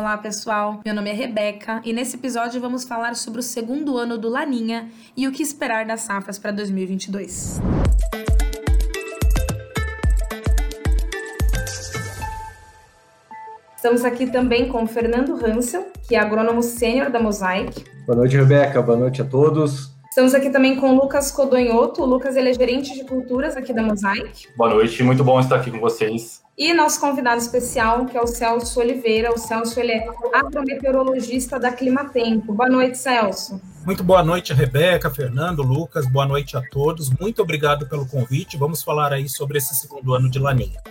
Olá, pessoal. Meu nome é Rebeca e nesse episódio vamos falar sobre o segundo ano do Laninha e o que esperar das safras para 2022. Estamos aqui também com Fernando Hansel, que é agrônomo sênior da Mosaic. Boa noite, Rebeca. Boa noite a todos. Estamos aqui também com o Lucas Codonhoto. O Lucas ele é gerente de culturas aqui da Mosaic. Boa noite, muito bom estar aqui com vocês. E nosso convidado especial, que é o Celso Oliveira. O Celso ele é agrometeorologista da Climatempo. Boa noite, Celso. Muito boa noite, Rebeca, Fernando, Lucas. Boa noite a todos. Muito obrigado pelo convite. Vamos falar aí sobre esse segundo ano de Laninha.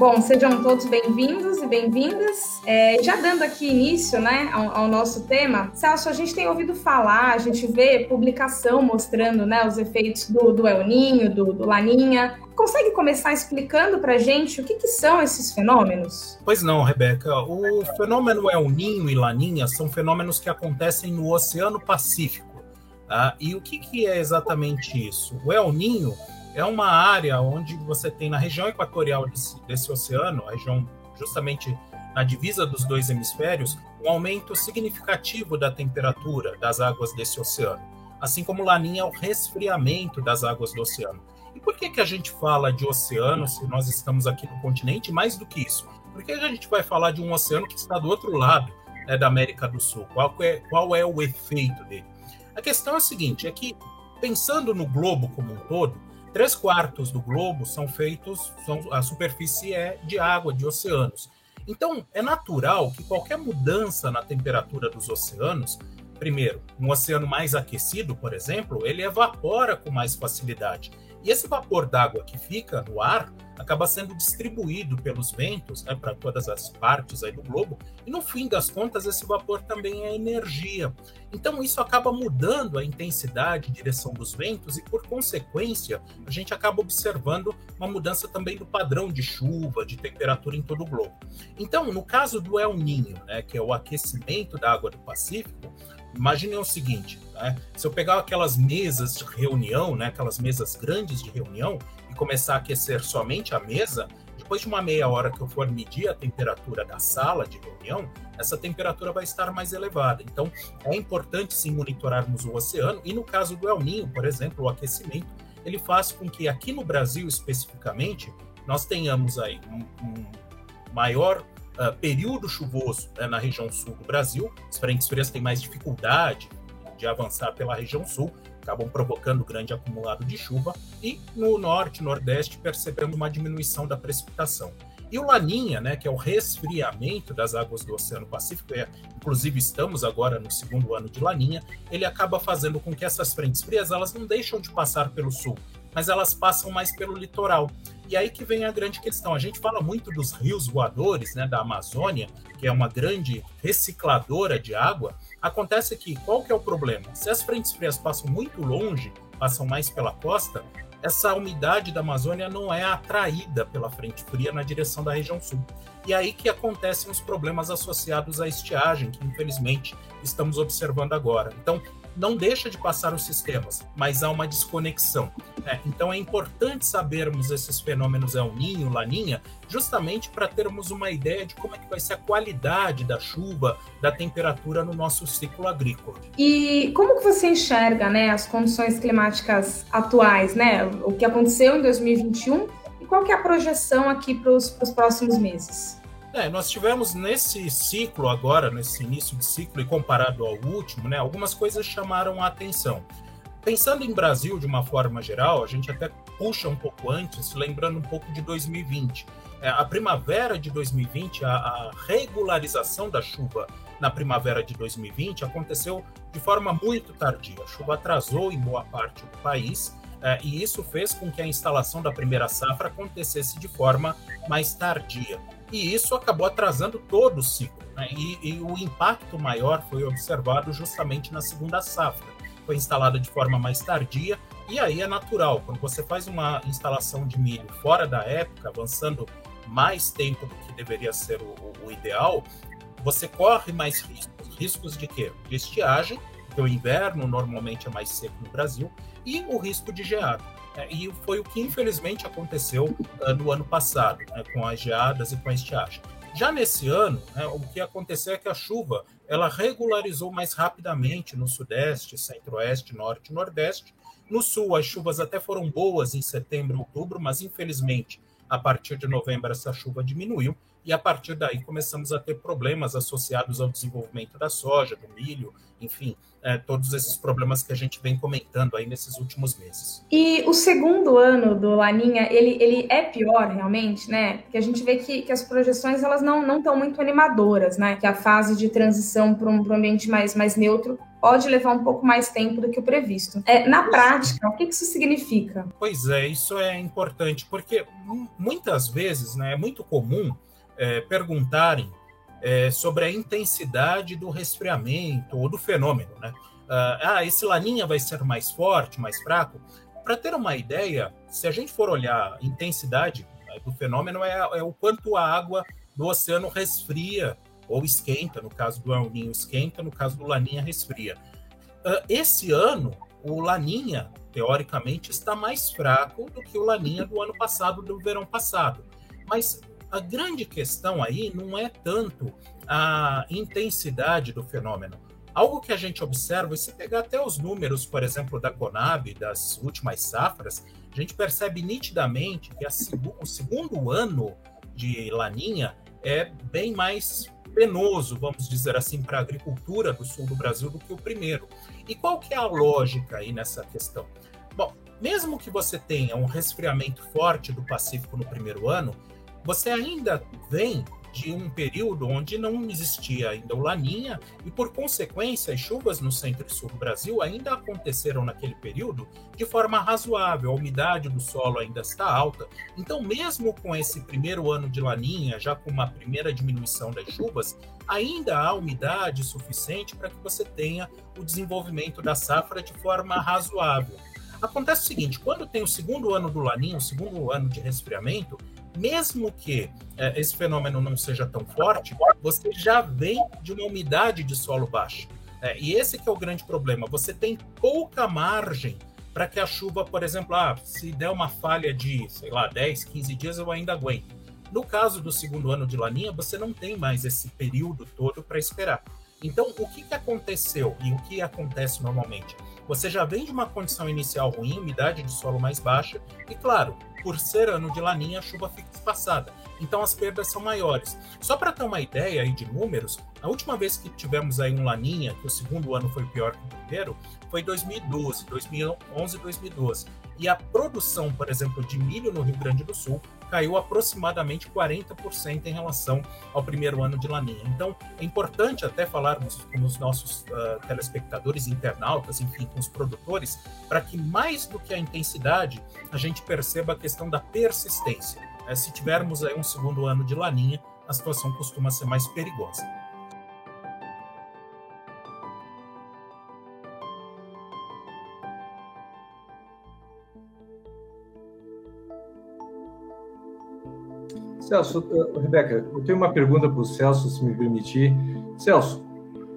Bom, sejam todos bem-vindos e bem-vindas. É, já dando aqui início né, ao, ao, nosso tema, Celso, a gente tem ouvido falar, a gente vê publicação mostrando né, os efeitos do, do El Ninho, do, do Laninha. Consegue começar explicando para a gente o que, que, são esses fenômenos? Pois não, Rebeca. O fenômeno El Ninho e Laninha são fenômenos que acontecem no Oceano Pacífico. Tá? E o que, que é exatamente isso? O El Ninho é uma área onde você tem na região equatorial desse, desse oceano, a região justamente na divisa dos dois hemisférios, um aumento significativo da temperatura das águas desse oceano, assim como Laninha o resfriamento das águas do oceano. E por que, que a gente fala de oceano se nós estamos aqui no continente? Mais do que isso, por que a gente vai falar de um oceano que está do outro lado né, da América do Sul? Qual é, qual é o efeito dele? A questão é a seguinte: é que, pensando no globo como um todo, Três quartos do globo são feitos, são, a superfície é de água, de oceanos. Então, é natural que qualquer mudança na temperatura dos oceanos, primeiro, um oceano mais aquecido, por exemplo, ele evapora com mais facilidade. E esse vapor d'água que fica no ar acaba sendo distribuído pelos ventos né, para todas as partes aí do globo, e no fim das contas, esse vapor também é energia. Então, isso acaba mudando a intensidade direção dos ventos, e por consequência, a gente acaba observando uma mudança também do padrão de chuva, de temperatura em todo o globo. Então, no caso do El Ninho, né, que é o aquecimento da água do Pacífico, Imaginem o seguinte, né? se eu pegar aquelas mesas de reunião, né, aquelas mesas grandes de reunião, e começar a aquecer somente a mesa, depois de uma meia hora que eu for medir a temperatura da sala de reunião, essa temperatura vai estar mais elevada. Então, é importante sim monitorarmos o oceano, e no caso do El Ninho, por exemplo, o aquecimento, ele faz com que aqui no Brasil especificamente, nós tenhamos aí um, um maior uh, período chuvoso né, na região sul do Brasil. As frentes frias têm mais dificuldade de avançar pela região sul, acabam provocando grande acumulado de chuva. E no norte, nordeste, percebemos uma diminuição da precipitação. E o Laninha, né, que é o resfriamento das águas do Oceano Pacífico, é, inclusive estamos agora no segundo ano de Laninha, ele acaba fazendo com que essas frentes frias elas não deixam de passar pelo sul, mas elas passam mais pelo litoral. E aí que vem a grande questão. A gente fala muito dos rios voadores, né, da Amazônia, que é uma grande recicladora de água. Acontece que qual que é o problema? Se as frentes frias passam muito longe, passam mais pela costa, essa umidade da Amazônia não é atraída pela frente fria na direção da região sul. E aí que acontecem os problemas associados à estiagem, que infelizmente estamos observando agora. Então, não deixa de passar os sistemas, mas há uma desconexão. Né? Então é importante sabermos esses fenômenos El Ninho, Laninha, justamente para termos uma ideia de como é que vai ser a qualidade da chuva, da temperatura no nosso ciclo agrícola. E como que você enxerga, né, as condições climáticas atuais, né, o que aconteceu em 2021 e qual que é a projeção aqui para os próximos meses? É, nós tivemos nesse ciclo agora, nesse início de ciclo e comparado ao último, né, algumas coisas chamaram a atenção. Pensando em Brasil de uma forma geral, a gente até puxa um pouco antes, lembrando um pouco de 2020. É, a primavera de 2020, a, a regularização da chuva na primavera de 2020 aconteceu de forma muito tardia. A chuva atrasou em boa parte do país, é, e isso fez com que a instalação da primeira safra acontecesse de forma mais tardia e isso acabou atrasando todo o ciclo. Né? E, e, o impacto maior foi observado justamente na segunda safra. Foi instalada de forma mais tardia, e aí é natural, quando você faz uma instalação de milho fora da época, avançando mais tempo do que deveria ser o, o ideal, você corre mais riscos. Riscos de quê? De estiagem porque o inverno normalmente é mais seco no Brasil, e o risco de geada. É, e foi o que infelizmente aconteceu uh, no ano passado, né, com as geadas e com a estiagem. Já nesse ano, né, o que aconteceu é que a chuva ela regularizou mais rapidamente no sudeste, centro-oeste, norte e nordeste. No sul, as chuvas até foram boas em setembro outubro, mas infelizmente, a partir de novembro, essa chuva diminuiu e a partir daí começamos a ter problemas associados ao desenvolvimento da soja, do milho, enfim, é, todos esses problemas que a gente vem comentando aí nesses últimos meses. E o segundo ano do Laninha, ele, ele é pior realmente, né? Porque a gente vê que, que as projeções elas não estão muito animadoras, né? Que a fase de transição para um, um ambiente mais, mais neutro pode levar um pouco mais tempo do que o previsto. É, na prática, o que isso significa? Pois é, isso é importante, porque muitas vezes né, é muito comum é, perguntarem é, sobre a intensidade do resfriamento ou do fenômeno. Né? Ah, ah, esse laninha vai ser mais forte, mais fraco? Para ter uma ideia, se a gente for olhar a intensidade né, do fenômeno, é, é, o quanto a água do oceano resfria ou esquenta, no caso do El Ninho esquenta, no caso do Laninha resfria. Uh, esse ano, o Laninha, teoricamente, está mais fraco do que o Laninha do ano passado, do verão passado. Mas a grande questão aí não é tanto a intensidade do fenômeno. Algo que a gente observa, e se pegar até os números, por exemplo, da Conab, das últimas safras, a gente percebe nitidamente que o segundo ano de Laninha é bem mais penoso, vamos dizer assim, para a agricultura do sul do Brasil do que o primeiro. E qual que é a lógica aí nessa questão? Bom, mesmo que você tenha um resfriamento forte do Pacífico no primeiro ano, você ainda vem de um período onde não existia ainda o Laninha e, por consequência, as chuvas no centro e sul do Brasil ainda aconteceram naquele período de forma razoável, a umidade do solo ainda está alta. Então, mesmo com esse primeiro ano de Laninha, já com uma primeira diminuição das chuvas, ainda há umidade suficiente para que você tenha o desenvolvimento da safra de forma razoável. Acontece o seguinte: quando tem o segundo ano do Laninha, o segundo ano de resfriamento, mesmo que é, esse fenômeno não seja tão forte, você já vem de uma umidade de solo baixa. É, e esse que é o grande problema. Você tem pouca margem para que a chuva, por exemplo, ah, se der uma falha de, sei lá, 10, 15 dias, eu ainda aguento. No caso do segundo ano de laninha, você não tem mais esse período todo para esperar. Então, o que, que aconteceu e o que acontece normalmente? Você já vem de uma condição inicial ruim, umidade de solo mais baixa, e claro, por ser ano de laninha, a chuva fica espaçada. Então as perdas são maiores. Só para ter uma ideia aí de números, a última vez que tivemos aí um laninha, que o segundo ano foi pior que o primeiro, foi 2012, 2011 2012. E a produção, por exemplo, de milho no Rio Grande do Sul caiu aproximadamente 40% em relação ao primeiro ano de Laninha. Então, é importante até falarmos com os nossos uh, telespectadores, internautas, enfim, com os produtores, para que mais do que a intensidade, a gente perceba a questão da persistência. Uh, se tivermos aí um segundo ano de Laninha, a situação costuma ser mais perigosa. Celso, Rebeca, eu tenho uma pergunta para o Celso, se me permitir. Celso,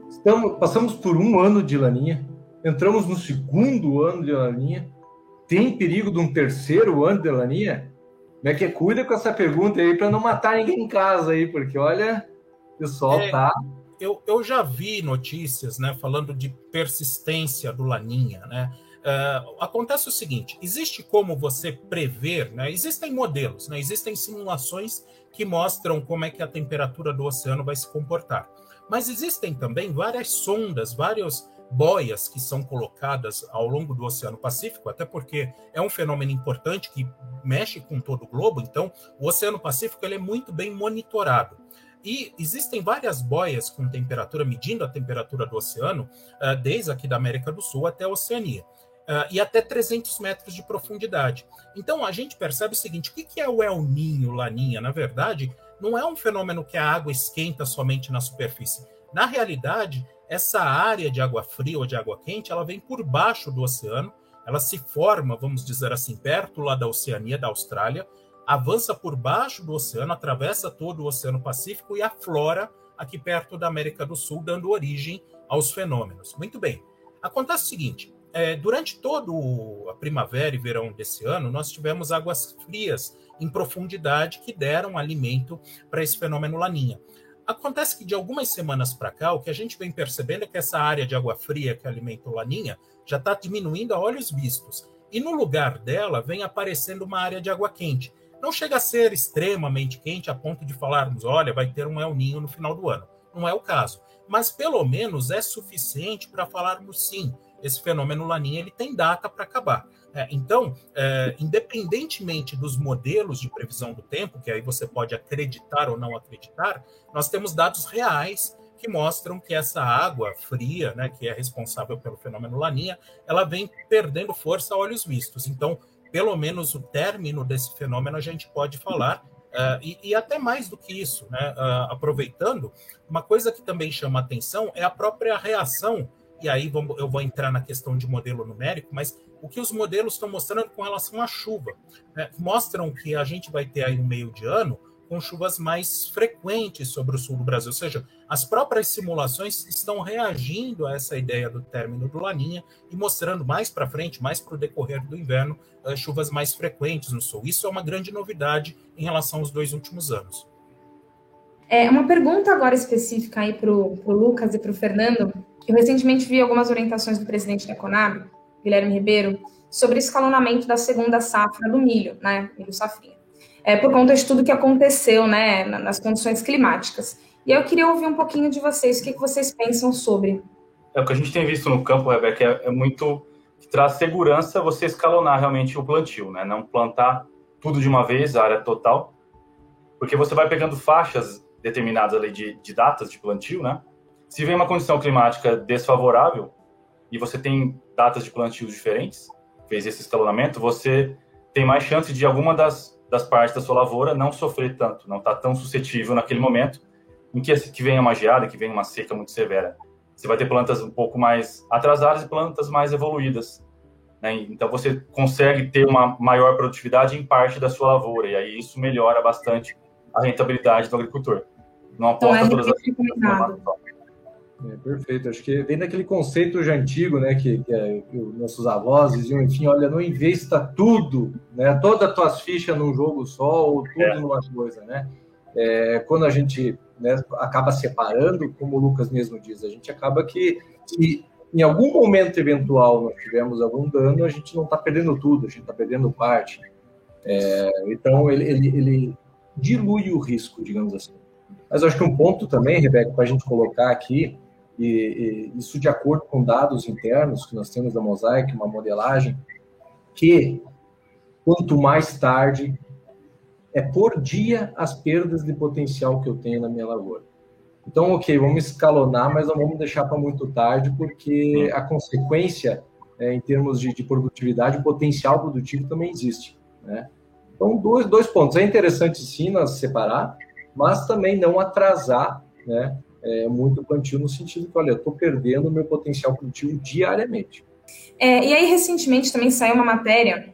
estamos, passamos por um ano de laninha, entramos no segundo ano de laninha, tem perigo de um terceiro ano de laninha? Como é que é? Cuida com essa pergunta aí para não matar ninguém em casa aí, porque olha, o pessoal é, tá. Eu, eu já vi notícias, né, falando de persistência do laninha, né? Uh, acontece o seguinte: existe como você prever, né? Existem modelos, né? Existem simulações que mostram como é que a temperatura do oceano vai se comportar. Mas existem também várias sondas, várias boias que são colocadas ao longo do Oceano Pacífico, até porque é um fenômeno importante que mexe com todo o globo. Então, o Oceano Pacífico ele é muito bem monitorado. E existem várias boias com temperatura, medindo a temperatura do oceano, uh, desde aqui da América do Sul até a Oceania uh, e até 300 metros de profundidade. Então a gente percebe o seguinte: o que é o El Ninho, Laninha? Na verdade, não é um fenômeno que a água esquenta somente na superfície. Na realidade, essa área de água fria ou de água quente, ela vem por baixo do oceano, ela se forma, vamos dizer assim, perto lá da Oceania, da Austrália, avança por baixo do oceano, atravessa todo o Oceano Pacífico e aflora aqui perto da América do Sul, dando origem aos fenômenos. Muito bem. Acontece o seguinte: é, durante todo a primavera e verão desse ano, nós tivemos águas frias em profundidade que deram alimento para esse fenômeno laninha. Acontece que de algumas semanas para cá, o que a gente vem percebendo é que essa área de água fria que alimenta o laninha já está diminuindo a olhos vistos. E no lugar dela vem aparecendo uma área de água quente. Não chega a ser extremamente quente a ponto de falarmos, olha, vai ter um El Ninho no final do ano. Não é o caso. Mas pelo menos é suficiente para falarmos sim, esse fenômeno laninha ele tem data para acabar. É, então, é, independentemente dos modelos de previsão do tempo, que aí você pode acreditar ou não acreditar, nós temos dados reais que mostram que essa água fria, né, que é responsável pelo fenômeno laninha, ela vem perdendo força a olhos vistos. Então, pelo menos o término desse fenômeno a gente pode falar Uh, e, e, até mais do que isso, né? Uh, aproveitando, uma coisa que também chama atenção é a própria reação, e aí vamos, eu vou entrar na questão de modelo numérico, mas o que os modelos estão mostrando com relação à chuva. Né? Mostram que a gente vai ter aí um meio de ano com chuvas mais frequentes sobre o sul do Brasil, ou seja, as próprias simulações estão reagindo a essa ideia do término do Laninha e mostrando mais para frente, mais para o decorrer do inverno, uh, chuvas mais frequentes no sul. Isso é uma grande novidade em relação aos dois últimos anos. É uma pergunta agora específica aí para o Lucas e para o Fernando. Eu recentemente vi algumas orientações do presidente da Conab, Guilherme Ribeiro, sobre escalonamento da segunda safra do milho, né, milho safrinha é, por conta de tudo que aconteceu né, nas condições climáticas. E eu queria ouvir um pouquinho de vocês, o que, vocês pensam sobre. É, o que a gente tem visto no campo, Rebeca, é, é muito que traz segurança você escalonar realmente o plantio, né? Não plantar tudo de uma vez, a área total, porque você vai pegando faixas determinadas ali de, de datas de plantio, né? Se vem uma condição climática desfavorável e você tem datas de plantio diferentes, fez esse escalonamento, você tem mais chance de alguma das das partes da sua lavoura não sofrer tanto, não está tão suscetível naquele momento em que, que vem uma geada, que vem uma seca muito severa. Você vai ter plantas um pouco mais atrasadas e plantas mais evoluídas. Né? Então você consegue ter uma maior produtividade em parte da sua lavoura, e aí isso melhora bastante a rentabilidade do agricultor. Não aposta então, é todas as é, perfeito. Acho que vem daquele conceito já antigo, né, que, que, é, que nossos avós diziam, enfim, olha, não investa tudo, né, todas as tuas fichas num jogo só ou tudo é. numa coisa, né? É, quando a gente né, acaba separando, como o Lucas mesmo diz, a gente acaba que se em algum momento eventual nós tivermos algum dano, a gente não está perdendo tudo, a gente está perdendo parte. É, então ele, ele, ele dilui o risco, digamos assim. Mas acho que um ponto também, Rebeca, para a gente colocar aqui, e, e, isso de acordo com dados internos que nós temos da Mosaic, uma modelagem, que quanto mais tarde é por dia as perdas de potencial que eu tenho na minha lavoura. Então, ok, vamos escalonar, mas não vamos deixar para muito tarde, porque a consequência, é, em termos de, de, produtividade, o potencial produtivo também existe. Né? Então, dois, dois pontos. É interessante sim nós separar, mas também não atrasar né, é, muito plantio no sentido que, olha, eu estou perdendo o meu potencial produtivo diariamente. É, e aí, recentemente, também saiu uma matéria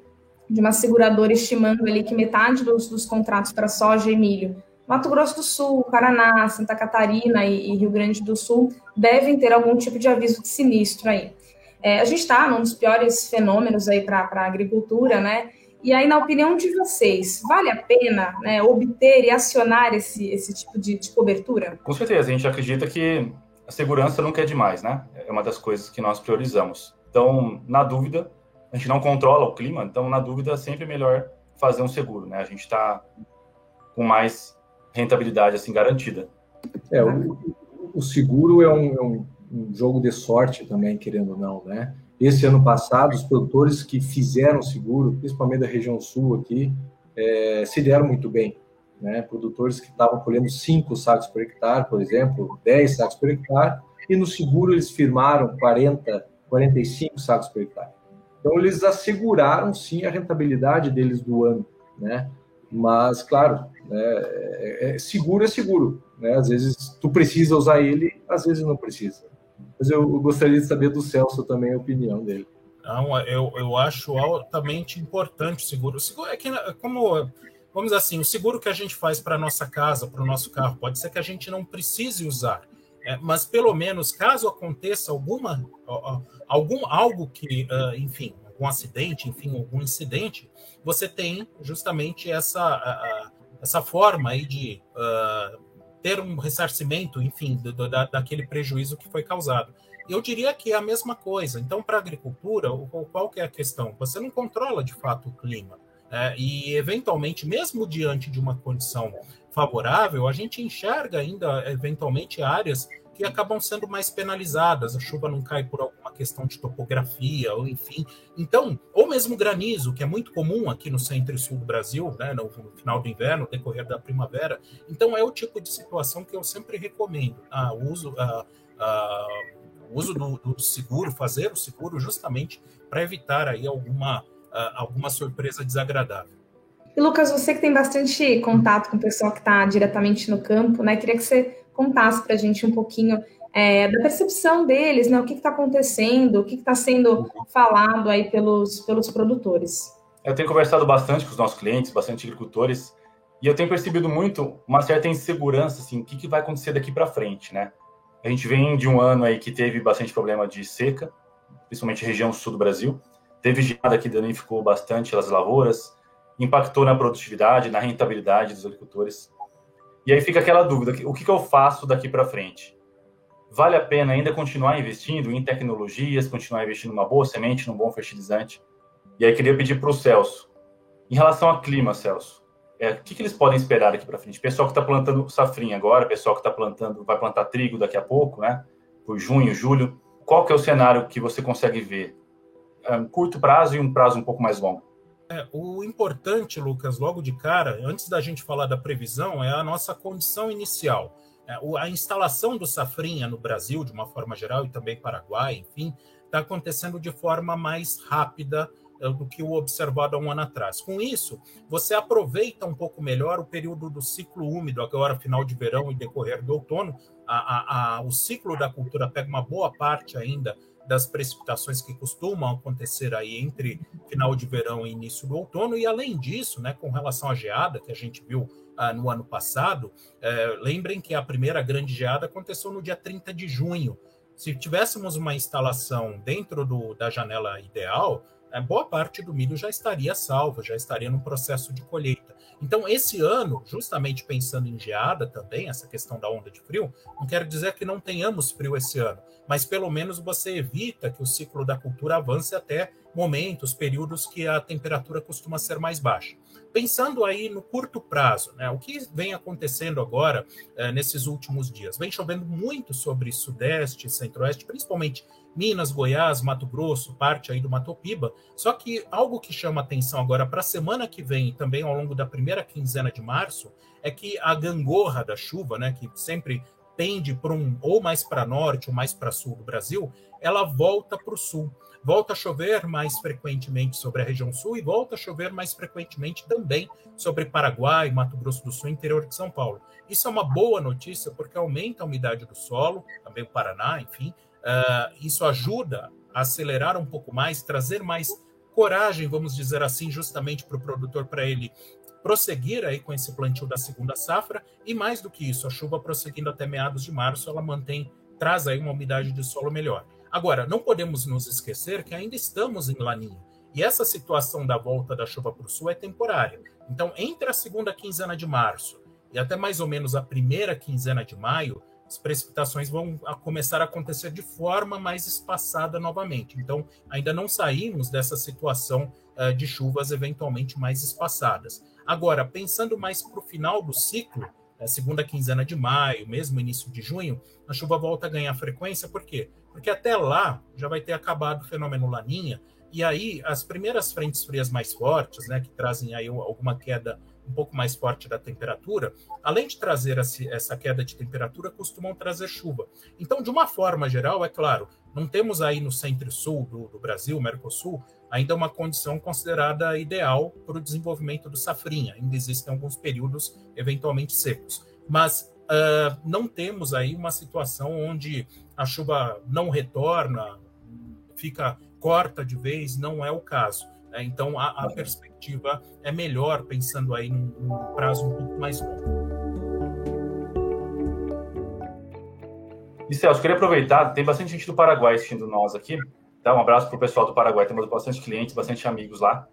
de uma seguradora estimando ali que metade dos, dos contratos para soja e milho, Mato Grosso do Sul, Paraná, Santa Catarina e, e Rio Grande do Sul devem ter algum tipo de aviso de sinistro aí. É, a gente está num dos piores fenômenos aí para a agricultura, né? E aí, na opinião de vocês, vale a pena né, obter e acionar esse, esse tipo de, de, cobertura? Com certeza, a gente acredita que a segurança nunca é demais, né? É uma das coisas que nós priorizamos. Então, na dúvida, a gente não controla o clima, então, na dúvida, é sempre melhor fazer um seguro, né? A gente está com mais rentabilidade, assim, garantida. É, o, o seguro é um, é um, um jogo de sorte também, querendo ou não, né? Esse ano passado, os produtores que fizeram seguro, principalmente da região sul aqui, é, se deram muito bem. Né? Produtores que estavam colhendo 5 sacos por hectare, por exemplo, 10 sacos por hectare, e no seguro eles firmaram 40, 45 sacos por hectare. Então, eles asseguraram, sim, a rentabilidade deles do ano. Né? Mas, claro, né, é, é, seguro é seguro. Né? Às vezes, tu precisa usar ele, às vezes não precisa. Mas eu gostaria de saber do Celso também a opinião dele. Não, eu, eu acho altamente importante o seguro. O seguro é que, como, vamos dizer assim, o seguro que a gente faz para a nossa casa, para o nosso carro, pode ser que a gente não precise usar. É, mas pelo menos caso aconteça alguma algum algo que, uh, enfim, algum acidente, enfim, algum incidente, você tem justamente essa uh, essa forma aí de uh, ter um ressarcimento, enfim, do, do, da, daquele prejuízo que foi causado. Eu diria que é a mesma coisa. Então, para a agricultura, qual que é a questão? Você não controla de fato o clima. É, e, eventualmente, mesmo diante de uma condição favorável, a gente enxerga ainda, eventualmente, áreas que acabam sendo mais penalizadas. A chuva não cai por alguma questão de topografia, ou enfim. Então, ou mesmo granizo, que é muito comum aqui no centro e sul do Brasil, né, no, no final do inverno, no decorrer da primavera. Então, é o tipo de situação que eu sempre recomendo. Ah, uso, ah, ah, o uso do, do seguro, fazer o seguro justamente para evitar aí alguma uh, alguma surpresa desagradável. E Lucas, você que tem bastante contato com o pessoal que está diretamente no campo, né? Queria que você contasse para a gente um pouquinho é, da percepção deles, né? O que está acontecendo, o que está sendo falado aí pelos, pelos produtores. Eu tenho conversado bastante com os nossos clientes, bastante agricultores, e eu tenho percebido muito uma certa insegurança, assim, o que, que vai acontecer daqui para frente, né? A gente vem de um ano aí que teve bastante problema de seca, principalmente região sul do Brasil. Teve geada que danificou bastante as lavouras, impactou na produtividade, na rentabilidade dos agricultores. E aí fica aquela dúvida: o que, eu faço daqui para frente? Vale a pena ainda continuar investindo em tecnologias, continuar investindo numa boa semente, num bom fertilizante? E aí queria pedir para o Celso, em relação ao clima, Celso, é, o que, que eles podem esperar daqui para frente? Pessoal que está plantando safrinha agora, pessoal que está plantando, vai plantar trigo daqui a pouco, né? Por junho, julho. Qual que é o cenário que você consegue ver um curto prazo e um prazo um pouco mais longo. É, o importante, Lucas, logo de cara, antes da gente falar da previsão, é a nossa condição inicial. É, a instalação do safrinha no Brasil, de uma forma geral, e também Paraguai, enfim, está acontecendo de forma mais rápida é, do que o observado há um ano atrás. Com isso, você aproveita um pouco melhor o período do ciclo úmido, agora final de verão e decorrer do outono. A, a, a, o ciclo da cultura pega uma boa parte ainda das precipitações que costumam acontecer aí entre final de verão e início do outono, e além disso, né, com relação à geada que a gente viu ah, no ano passado, eh, lembrem que a primeira grande geada aconteceu no dia 30 de junho. Se tivéssemos uma instalação dentro do, da janela ideal, eh, boa parte do milho já estaria salvo, já estaria no processo de colheita. Então, esse ano, justamente pensando em geada também, essa questão da onda de frio, não quero dizer que não tenhamos frio esse ano, mas pelo menos você evita que o ciclo da cultura avance até momentos, períodos que a temperatura costuma ser mais baixa. Pensando aí no curto prazo, né, o que vem acontecendo agora é, nesses últimos dias? Vem chovendo muito sobre Sudeste, Centro-Oeste, principalmente Minas, Goiás, Mato Grosso, parte aí do Mato Piba. Só que algo que chama atenção agora para a semana que vem também ao longo da primeira quinzena de março é que a gangorra da chuva, né, que sempre pende para um ou mais para norte ou mais para sul do Brasil, ela volta para o sul. Volta a chover mais frequentemente sobre a região sul e volta a chover mais frequentemente também sobre Paraguai, Mato Grosso do Sul, interior de São Paulo. Isso é uma boa notícia porque aumenta a umidade do solo, também o Paraná, enfim, Uh, isso ajuda a acelerar um pouco mais, trazer mais coragem, vamos dizer assim, justamente para o produtor, para ele prosseguir aí com esse plantio da segunda safra. E mais do que isso, a chuva prosseguindo até meados de março, ela mantém, traz aí uma umidade de solo melhor. Agora, não podemos nos esquecer que ainda estamos em laninha. E essa situação da volta da chuva para o sul é temporária. Então, entre a segunda quinzena de março e até mais ou menos a primeira quinzena de maio, as precipitações vão começar a acontecer de forma mais espaçada novamente. Então, ainda não saímos dessa situação uh, de chuvas eventualmente mais espaçadas. Agora, pensando mais para o final do ciclo, a segunda quinzena de maio, mesmo início de junho, a chuva volta a ganhar frequência, por quê? Porque até lá já vai ter acabado o fenômeno Laninha, e aí as primeiras frentes frias mais fortes, né, que trazem aí alguma queda um pouco mais forte da temperatura, além de trazer essa queda de temperatura, costumam trazer chuva. Então, de uma forma geral, é claro, não temos aí no centro-sul do, do, Brasil, Mercosul, ainda uma condição considerada ideal para o desenvolvimento do safrinha. Ainda existem alguns períodos eventualmente secos. Mas uh, não temos aí uma situação onde a chuva não retorna, fica corta de vez, não é o caso. Né? Então, a, a, perspectiva é melhor pensando aí num, num prazo um pouco mais longo. E Celso, queria aproveitar, tem bastante gente do Paraguai assistindo nós aqui. Dá um abraço para o pessoal do Paraguai, temos bastante clientes, bastante amigos lá.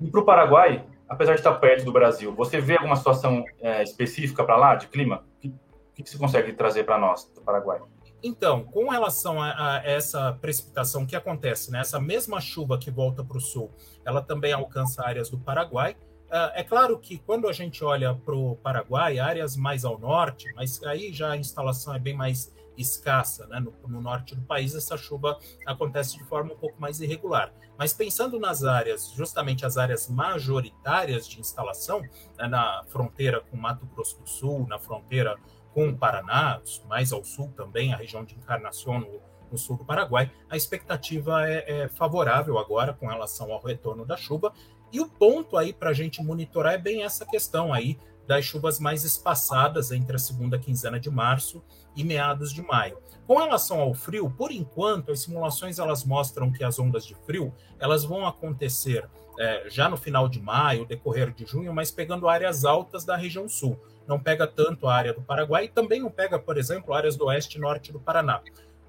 E para o Paraguai, apesar de estar perto do Brasil, você vê alguma situação é, específica para lá, de clima? O que, que você consegue trazer para nós do Paraguai? Então, com relação a, a, essa precipitação que acontece, né, essa mesma chuva que volta para o sul, ela também alcança áreas do Paraguai. Uh, é claro que quando a gente olha para o Paraguai, áreas mais ao norte, mas aí já a instalação é bem mais escassa, né? no, no, norte do país essa chuva acontece de forma um pouco mais irregular. Mas pensando nas áreas, justamente as áreas majoritárias de instalação, né, na fronteira com Mato Grosso do Sul, na fronteira com o Paraná, mais ao sul também, a região de Encarnação, no, no sul do Paraguai, a expectativa é, é, favorável agora com relação ao retorno da chuva. E o ponto aí para a gente monitorar é bem essa questão aí das chuvas mais espaçadas entre a segunda quinzena de março e meados de maio. Com relação ao frio, por enquanto, as simulações elas mostram que as ondas de frio elas vão acontecer é, já no final de maio, decorrer de junho, mas pegando áreas altas da região sul não pega tanto a área do Paraguai e também não pega, por exemplo, áreas do oeste e norte do Paraná.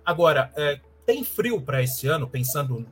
Agora, é, tem frio para esse ano, pensando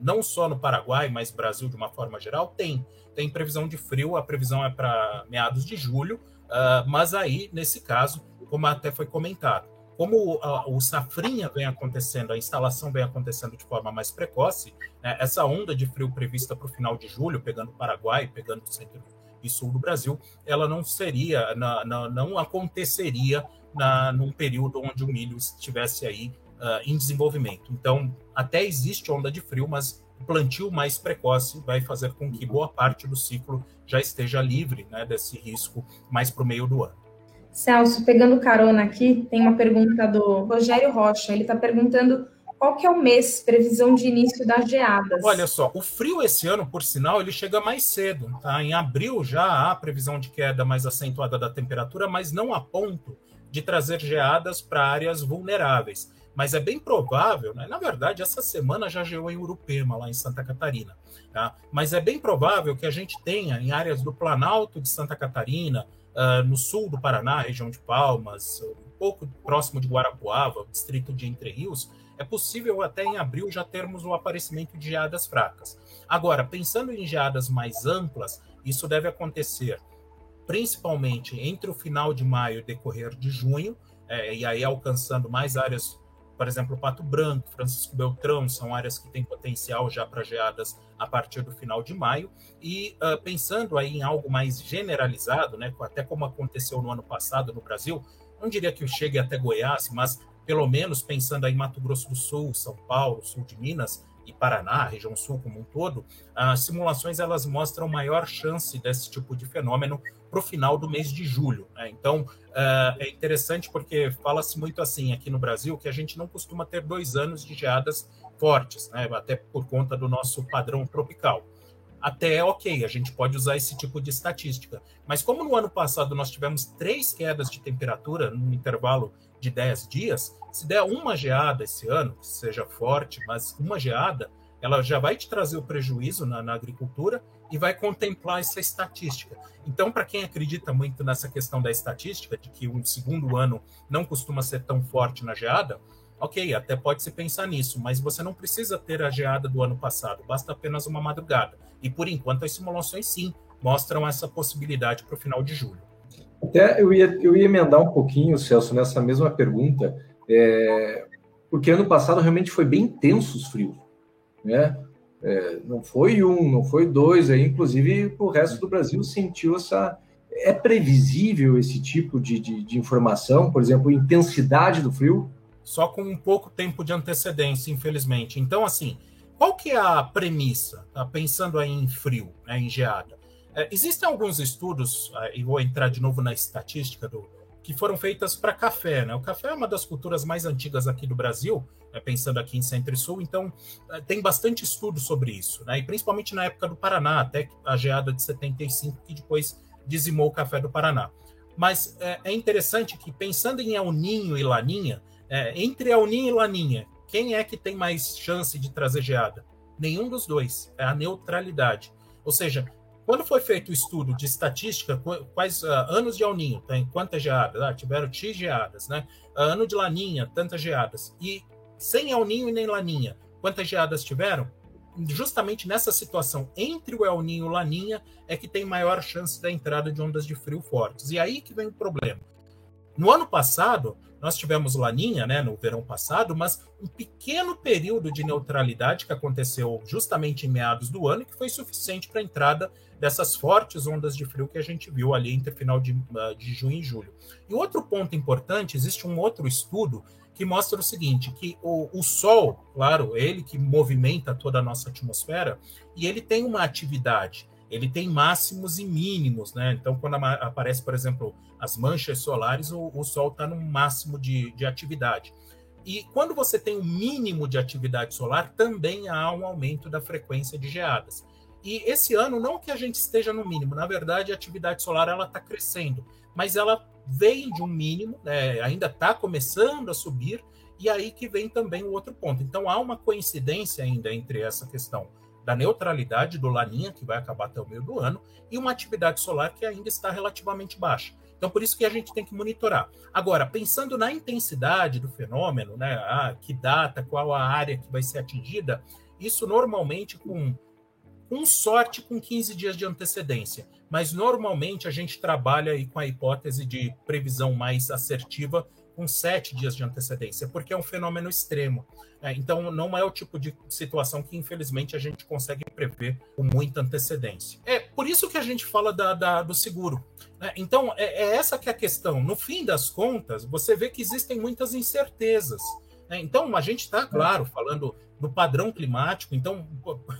não só no Paraguai, mas Brasil de uma forma geral? Tem. Tem previsão de frio, a previsão é para meados de julho, uh, mas aí, nesse caso, como até foi comentado, como o safrinha vem acontecendo, a instalação vem acontecendo de forma mais precoce, né, essa onda de frio prevista para o final de julho, pegando o Paraguai, pegando o centro e sul do Brasil, ela não seria, na, na, não aconteceria na, num período onde o milho estivesse aí uh, em desenvolvimento. Então, até existe onda de frio, mas o plantio mais precoce vai fazer com que boa parte do ciclo já esteja livre né, desse risco mais para o meio do ano. Celso, pegando carona aqui, tem uma pergunta do Rogério Rocha. Ele está perguntando qual que é o mês, previsão de início das geadas? Olha só, o frio esse ano, por sinal, ele chega mais cedo. Tá? Em abril já há previsão de queda mais acentuada da temperatura, mas não a ponto de trazer geadas para áreas vulneráveis. Mas é bem provável, né? na verdade, essa semana já geou em Urupema, lá em Santa Catarina. Tá? Mas é bem provável que a gente tenha em áreas do Planalto de Santa Catarina, uh, no sul do Paraná, região de Palmas, um pouco próximo de Guarapuava, distrito de Entre Rios, é possível até em abril já termos o aparecimento de geadas fracas. Agora, pensando em geadas mais amplas, isso deve acontecer principalmente entre o final de maio e decorrer de junho, é, e aí alcançando mais áreas, por exemplo, Pato Branco, Francisco Beltrão, são áreas que têm potencial já para geadas a partir do final de maio, e uh, pensando aí em algo mais generalizado, né, até como aconteceu no ano passado no Brasil, não diria que chegue até Goiás, mas pelo menos pensando aí em Mato Grosso do Sul, São Paulo, sul de Minas e Paraná, região sul como um todo, as simulações elas mostram maior chance desse tipo de fenômeno para o final do mês de julho. Né? Então, uh, é interessante porque fala-se muito assim aqui no Brasil que a gente não costuma ter dois anos de geadas fortes, né? até por conta do nosso padrão tropical até ok, a gente pode usar esse tipo de estatística. Mas como no ano passado nós tivemos três quedas de temperatura num intervalo de 10 dias, se der uma geada esse ano, que seja forte, mas uma geada, ela já vai te trazer o prejuízo na, na agricultura e vai contemplar essa estatística. Então, para quem acredita muito nessa questão da estatística, de que um segundo ano não costuma ser tão forte na geada, ok, até pode se pensar nisso, mas você não precisa ter a geada do ano passado, basta apenas uma madrugada. E por enquanto as simulações sim mostram essa possibilidade para o final de julho. Até eu ia, eu ia emendar um pouquinho, Celso, nessa mesma pergunta, é, porque ano passado realmente foi bem intenso os frios, né? É, não foi um, não foi dois, aí, inclusive o resto do Brasil sentiu essa. É previsível esse tipo de, de, de informação, por exemplo, intensidade do frio? Só com um pouco tempo de antecedência, infelizmente. Então, assim, qual que é a premissa? Tá? Pensando aí em frio, né, em geada. É, existem alguns estudos, é, e vou entrar de novo na estatística, do, que foram feitas para café. Né? O café é uma das culturas mais antigas aqui do Brasil, né, pensando aqui em Centro e Sul, então é, tem bastante estudo sobre isso, né? e principalmente na época do Paraná, até a geada de 75, que depois dizimou o café do Paraná. Mas é, é interessante que, pensando em El Ninho e Laninha, é, entre El Ninho e Laninha, quem é que tem mais chance de trazer geada? Nenhum dos dois. É a neutralidade. Ou seja, quando foi feito o estudo de estatística, quais uh, anos de El Ninho, tem quantas geadas? Ah, tiveram X geadas, né? Uh, ano de Laninha, tantas geadas. E sem El Ninho e nem Laninha, quantas geadas tiveram? Justamente nessa situação entre o El Ninho e Laninha é que tem maior chance da entrada de ondas de frio fortes. E aí que vem o problema. No ano passado, nós tivemos Laninha, né, no verão passado, mas um pequeno período de neutralidade que aconteceu justamente em meados do ano, que foi suficiente para a entrada dessas fortes ondas de frio que a gente viu ali entre final de, ah, de junho e julho. E outro ponto importante, existe um outro estudo que mostra o seguinte, que o, o Sol, claro, ele que movimenta toda a nossa atmosfera, e ele tem uma atividade ele tem máximos e mínimos, né? Então, quando aparece, por exemplo, as manchas solares, o, o Sol está no máximo de, de atividade. E quando você tem um mínimo de atividade solar, também há um aumento da frequência de geadas. E esse ano, não que a gente esteja no mínimo, na verdade, a atividade solar ela está crescendo, mas ela vem de um mínimo, né? ainda está começando a subir, e aí que vem também o outro ponto. Então, há uma coincidência ainda entre essa questão da neutralidade do Laninha, que vai acabar até o meio do ano, e uma atividade solar que ainda está relativamente baixa. Então, por isso que a gente tem que monitorar. Agora, pensando na intensidade do fenômeno, né, ah, que data, qual a área que vai ser atingida, isso normalmente com, com sorte com 15 dias de antecedência. Mas normalmente a gente trabalha aí com a hipótese de previsão mais assertiva com sete dias de antecedência, porque é um fenômeno extremo. É, então, não é o tipo de situação que, infelizmente, a gente consegue prever com muita antecedência. É por isso que a gente fala da, da do seguro. Né? Então, é, é, essa que é a questão. No fim das contas, você vê que existem muitas incertezas. Né? Então, a gente está, claro, falando do padrão climático. Então,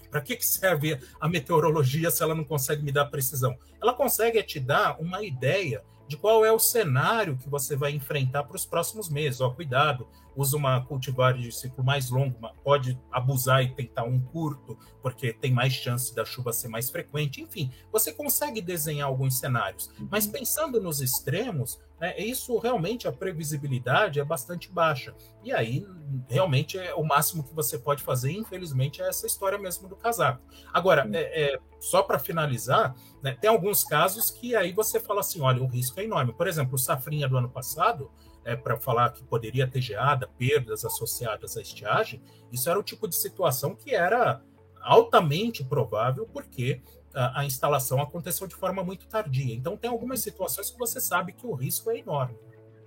para que serve a meteorologia se ela não consegue me dar precisão? Ela consegue te dar uma ideia de qual é o cenário que você vai enfrentar para os próximos meses. Ó, cuidado, usa uma cultivar de ciclo mais longo, pode abusar e tentar um curto, porque tem mais chance da chuva ser mais frequente. Enfim, você consegue desenhar alguns cenários. Mas pensando nos extremos, né, isso realmente a previsibilidade é bastante baixa. E aí, realmente, é o máximo que você pode fazer, infelizmente, é essa história mesmo do casaco. Agora, é, é só para finalizar, né, tem alguns casos que aí você fala assim: olha, o risco é enorme. Por exemplo, o Safrinha do ano passado, é, para falar que poderia ter geada, perdas associadas à estiagem, isso era o tipo de situação que era altamente provável, porque a, a, instalação aconteceu de forma muito tardia. Então, tem algumas situações que você sabe que o risco é enorme.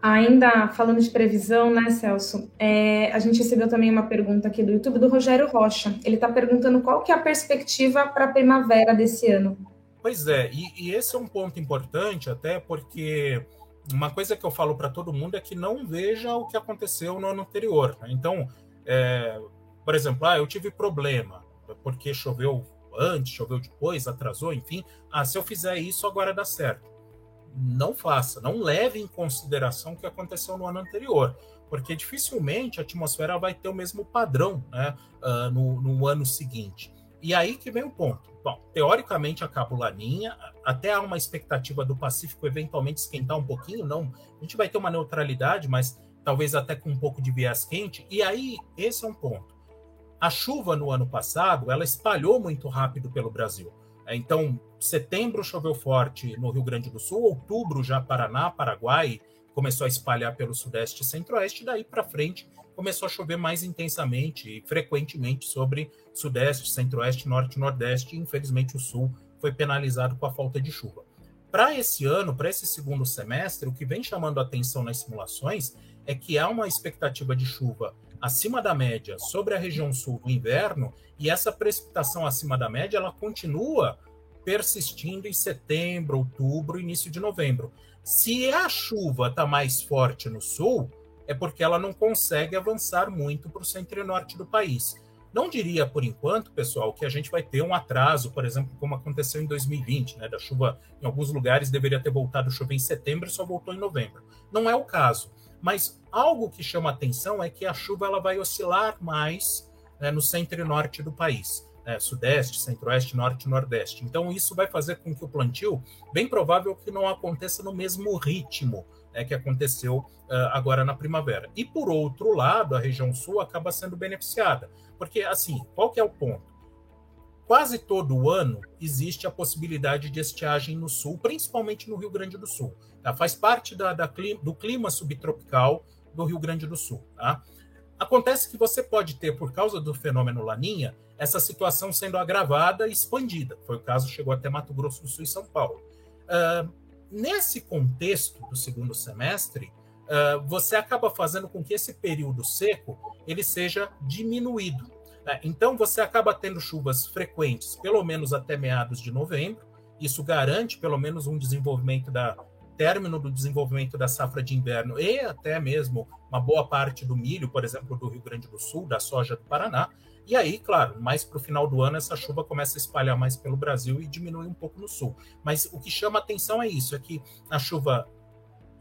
Ainda falando de previsão, né, Celso? É, a gente recebeu também uma pergunta aqui do YouTube do Rogério Rocha. Ele está perguntando qual que é a perspectiva para a primavera desse ano. Pois é, e, e, esse é um ponto importante, até porque uma coisa que eu falo para todo mundo é que não veja o que aconteceu no ano anterior. Né? Então, é, por exemplo, ah, eu tive problema porque choveu antes, choveu depois, atrasou, enfim. Ah, se eu fizer isso, agora dá certo. Não faça, não leve em consideração o que aconteceu no ano anterior, porque dificilmente a atmosfera vai ter o mesmo padrão né, uh, no, no ano seguinte. E aí que vem o ponto. Bom, teoricamente acaba o Laninha, até há uma expectativa do Pacífico eventualmente esquentar um pouquinho, não. A gente vai ter uma neutralidade, mas talvez até com um pouco de viés quente. E aí, esse é um ponto. A chuva no ano passado, ela espalhou muito rápido pelo Brasil. Então, setembro choveu forte no Rio Grande do Sul, outubro já Paraná, Paraguai, começou a espalhar pelo sudeste e centro-oeste, daí para frente começou a chover mais intensamente e frequentemente sobre sudeste, centro-oeste, norte e nordeste, e infelizmente o sul foi penalizado com a falta de chuva. Para esse ano, para esse segundo semestre, o que vem chamando a atenção nas simulações é que há uma expectativa de chuva acima da média sobre a região sul no inverno, e essa precipitação acima da média ela continua persistindo em setembro, outubro, início de novembro. Se a chuva está mais forte no sul, é porque ela não consegue avançar muito para o centro e norte do país. Não diria, por enquanto, pessoal, que a gente vai ter um atraso, por exemplo, como aconteceu em 2020, né? Da chuva, em alguns lugares deveria ter voltado a chover em setembro e só voltou em novembro. Não é o caso. Mas algo que chama atenção é que a chuva ela vai oscilar mais né, no centro e norte do país. Né, sudeste, centro-oeste, norte e nordeste. Então, isso vai fazer com que o plantio, bem provável que não aconteça no mesmo ritmo né, que aconteceu uh, agora na primavera. E, por outro lado, a região sul acaba sendo beneficiada. Porque, assim, qual que é o ponto? quase todo ano existe a possibilidade de estiagem no sul, principalmente no Rio Grande do Sul. Tá? Faz parte da, da do clima subtropical do Rio Grande do Sul. Tá? Acontece que você pode ter, por causa do fenômeno Laninha, essa situação sendo agravada e expandida. Foi o caso, chegou até Mato Grosso do Sul e São Paulo. Uh, nesse contexto do segundo semestre, uh, você acaba fazendo com que esse período seco ele seja diminuído. Né? Então, você acaba tendo chuvas frequentes, pelo menos até meados de novembro. Isso garante pelo menos um desenvolvimento da término do desenvolvimento da safra de inverno e até mesmo uma boa parte do milho, por exemplo, do Rio Grande do Sul, da soja do Paraná. E aí, claro, mais para o final do ano, essa chuva começa a espalhar mais pelo Brasil e diminui um pouco no sul. Mas o que chama atenção é isso: é que a chuva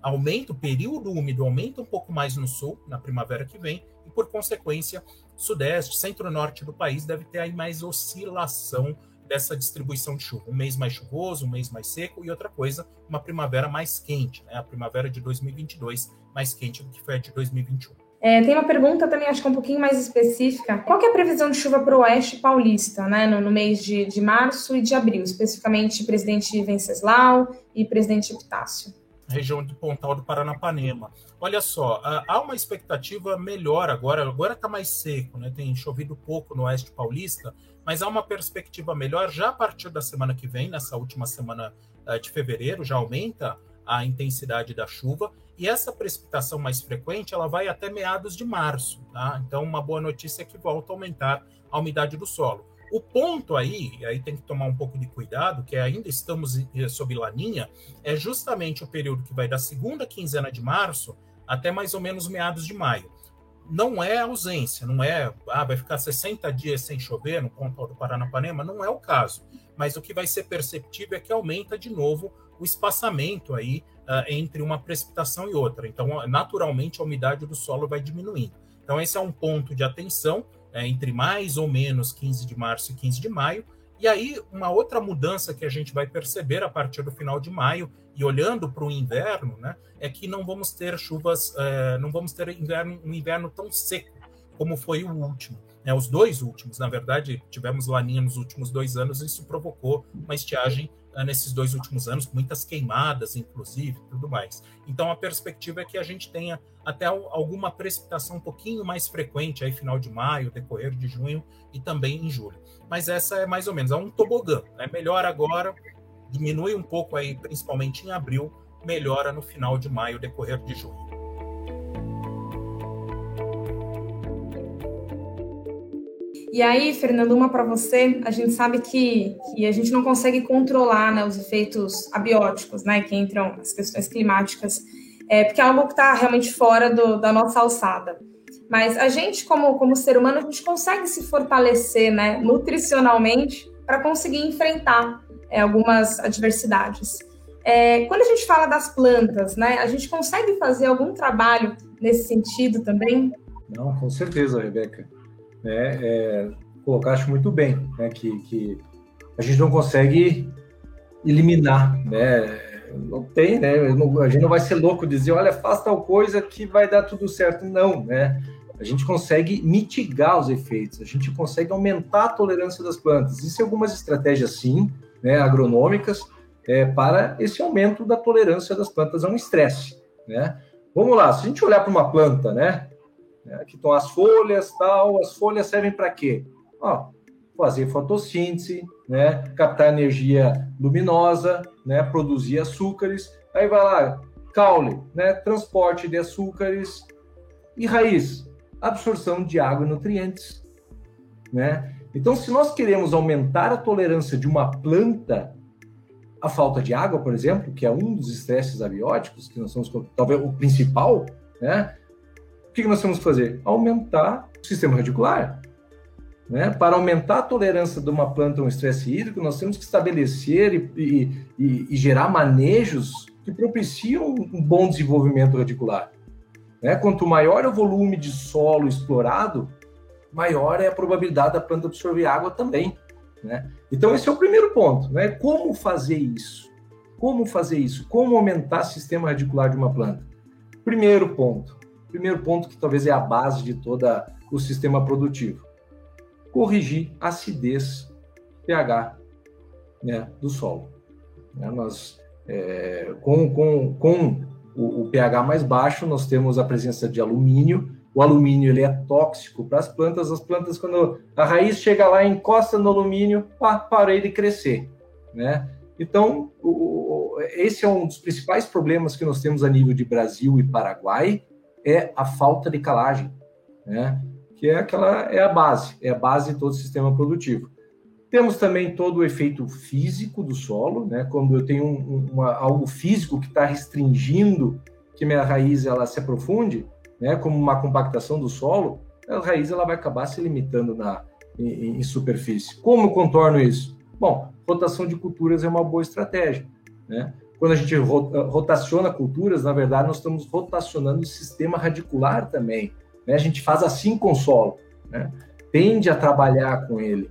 aumenta, o período úmido aumenta um pouco mais no sul, na primavera que vem, e por consequência, sudeste, centro-norte do país deve ter aí mais oscilação dessa distribuição de chuva. Um mês mais chuvoso, um mês mais seco e outra coisa, uma primavera mais quente, né? A primavera de 2022 mais quente do que foi a de 2021. É, tem uma pergunta também, acho que é um pouquinho mais específica. Qual é a previsão de chuva para o oeste paulista, né, no, no mês de, de março e de abril, especificamente presidente Venceslau e presidente Epitácio? região de Pontal do Paranapanema. Olha só, há uma expectativa melhor agora, agora está mais seco, né? tem chovido pouco no oeste paulista, mas há uma perspectiva melhor já a partir da semana que vem, nessa última semana eh, de fevereiro, já aumenta a intensidade da chuva, e essa precipitação mais frequente ela vai até meados de março. Tá? Então, uma boa notícia é que volta a aumentar a umidade do solo. O ponto aí, aí tem que tomar um pouco de cuidado, que ainda estamos sob laninha, é justamente o período que vai da segunda quinzena de março até mais ou menos meados de maio. Não é ausência, não é, ah, vai ficar 60 dias sem chover no ponto do Paranapanema, não é o caso. Mas o que vai ser perceptível é que aumenta de novo o espaçamento aí uh, entre uma precipitação e outra. Então, naturalmente, a umidade do solo vai diminuindo. Então, esse é um ponto de atenção é, entre mais ou menos 15 de março e 15 de maio. E aí, uma outra mudança que a gente vai perceber a partir do final de maio, e olhando para o inverno, né, é que não vamos ter chuvas, é, não vamos ter inverno, um inverno tão seco como foi o último. Né, os dois últimos, na verdade, tivemos laninha nos últimos dois anos, e isso provocou uma estiagem nesses dois últimos anos, muitas queimadas, inclusive, tudo mais. Então, a perspectiva é que a gente tenha até alguma precipitação um pouquinho mais frequente, aí final de maio, decorrer de junho e também em julho. Mas essa é mais ou menos, é um tobogã, né? melhora agora, diminui um pouco aí, principalmente em abril, melhora no final de maio, decorrer de junho. E aí, Fernando, uma para você, a gente sabe que, que a gente não consegue controlar né, os efeitos abióticos, né, que entram as questões climáticas, é, porque é algo que está realmente fora do, da nossa alçada. Mas a gente, como, como ser humano, a gente consegue se fortalecer né, nutricionalmente para conseguir enfrentar é, algumas adversidades. É, quando a gente fala das plantas, né, a gente consegue fazer algum trabalho nesse sentido também? Não, com certeza, Rebeca né, é, colocaste muito bem, né, que, que a gente não consegue eliminar, né, não tem, né, a gente não vai ser louco dizer, olha, faz tal coisa que vai dar tudo certo, não, né, a gente consegue mitigar os efeitos, a gente consegue aumentar a tolerância das plantas. Existem algumas estratégias, sim, né, agronômicas, é, para esse aumento da tolerância das plantas a um estresse, né. Vamos lá, se a gente olhar para uma planta, né, né? Aqui estão as folhas, tal. As folhas servem para quê? Ó, fazer fotossíntese, né? captar energia luminosa, né? produzir açúcares. Aí vai lá, caule, né? transporte de açúcares. E raiz, absorção de água e nutrientes. Né? Então, se nós queremos aumentar a tolerância de uma planta à falta de água, por exemplo, que é um dos estresses abióticos, que nós somos talvez o principal, né? O que nós temos que fazer? Aumentar o sistema radicular. Né? Para aumentar a tolerância de uma planta a um estresse hídrico, nós temos que estabelecer e, e, e gerar manejos que propiciam um bom desenvolvimento radicular. Né? Quanto maior o volume de solo explorado, maior é a probabilidade da planta absorver água também. Né? Então, esse é o primeiro ponto. Né? Como fazer isso? Como fazer isso? Como aumentar o sistema radicular de uma planta? Primeiro ponto, Primeiro ponto que talvez é a base de todo o sistema produtivo. Corrigir a acidez pH né, do solo. Né, nós, é, com, com, com o, o, pH mais baixo, nós temos a presença de alumínio. O alumínio ele é tóxico para as plantas. As plantas, quando a raiz chega lá, encosta no alumínio, pá, parei de crescer. Né? Então, o, esse é um dos principais problemas que nós temos a nível de Brasil e Paraguai, é a falta de calagem, né? que é aquela é a base, é a base de todo o sistema produtivo. Temos também todo o efeito físico do solo, né? Quando eu tenho um, uma, algo físico que está restringindo que minha raiz ela se aprofunde, né? Como uma compactação do solo, a raiz ela vai acabar se limitando na em, em superfície. Como eu contorno isso? Bom, rotação de culturas é uma boa estratégia, né? Quando a gente rotaciona culturas, na verdade, nós estamos rotacionando o sistema radicular também. Né? A gente faz assim com o solo, né? tende a trabalhar com ele.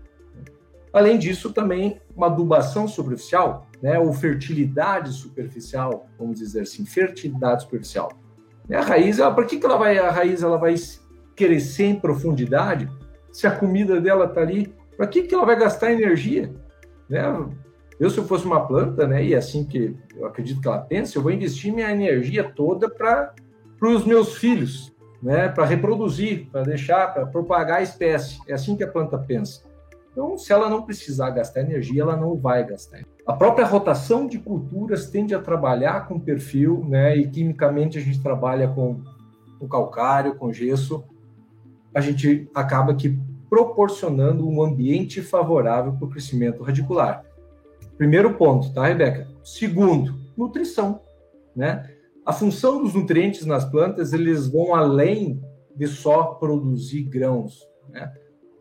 Além disso, também uma adubação superficial, né, ou fertilidade superficial, vamos dizer assim, fertilidade superficial. A raiz, para que, que ela vai, a raiz ela vai crescer em profundidade se a comida dela está ali? Para que, que ela vai gastar energia? Né? Eu, se eu fosse uma planta, né, e é assim que eu acredito que ela pensa, eu vou investir minha energia toda para os meus filhos, né, para reproduzir, para deixar, para propagar a espécie. É assim que a planta pensa. Então, se ela não precisar gastar energia, ela não vai gastar. A própria rotação de culturas tende a trabalhar com perfil, né? E quimicamente a gente trabalha com o calcário, com gesso. A gente acaba que proporcionando um ambiente favorável para o crescimento radicular. Primeiro ponto, tá, Rebeca? Segundo, nutrição, né? A função dos nutrientes nas plantas, eles vão além de só produzir grãos, né?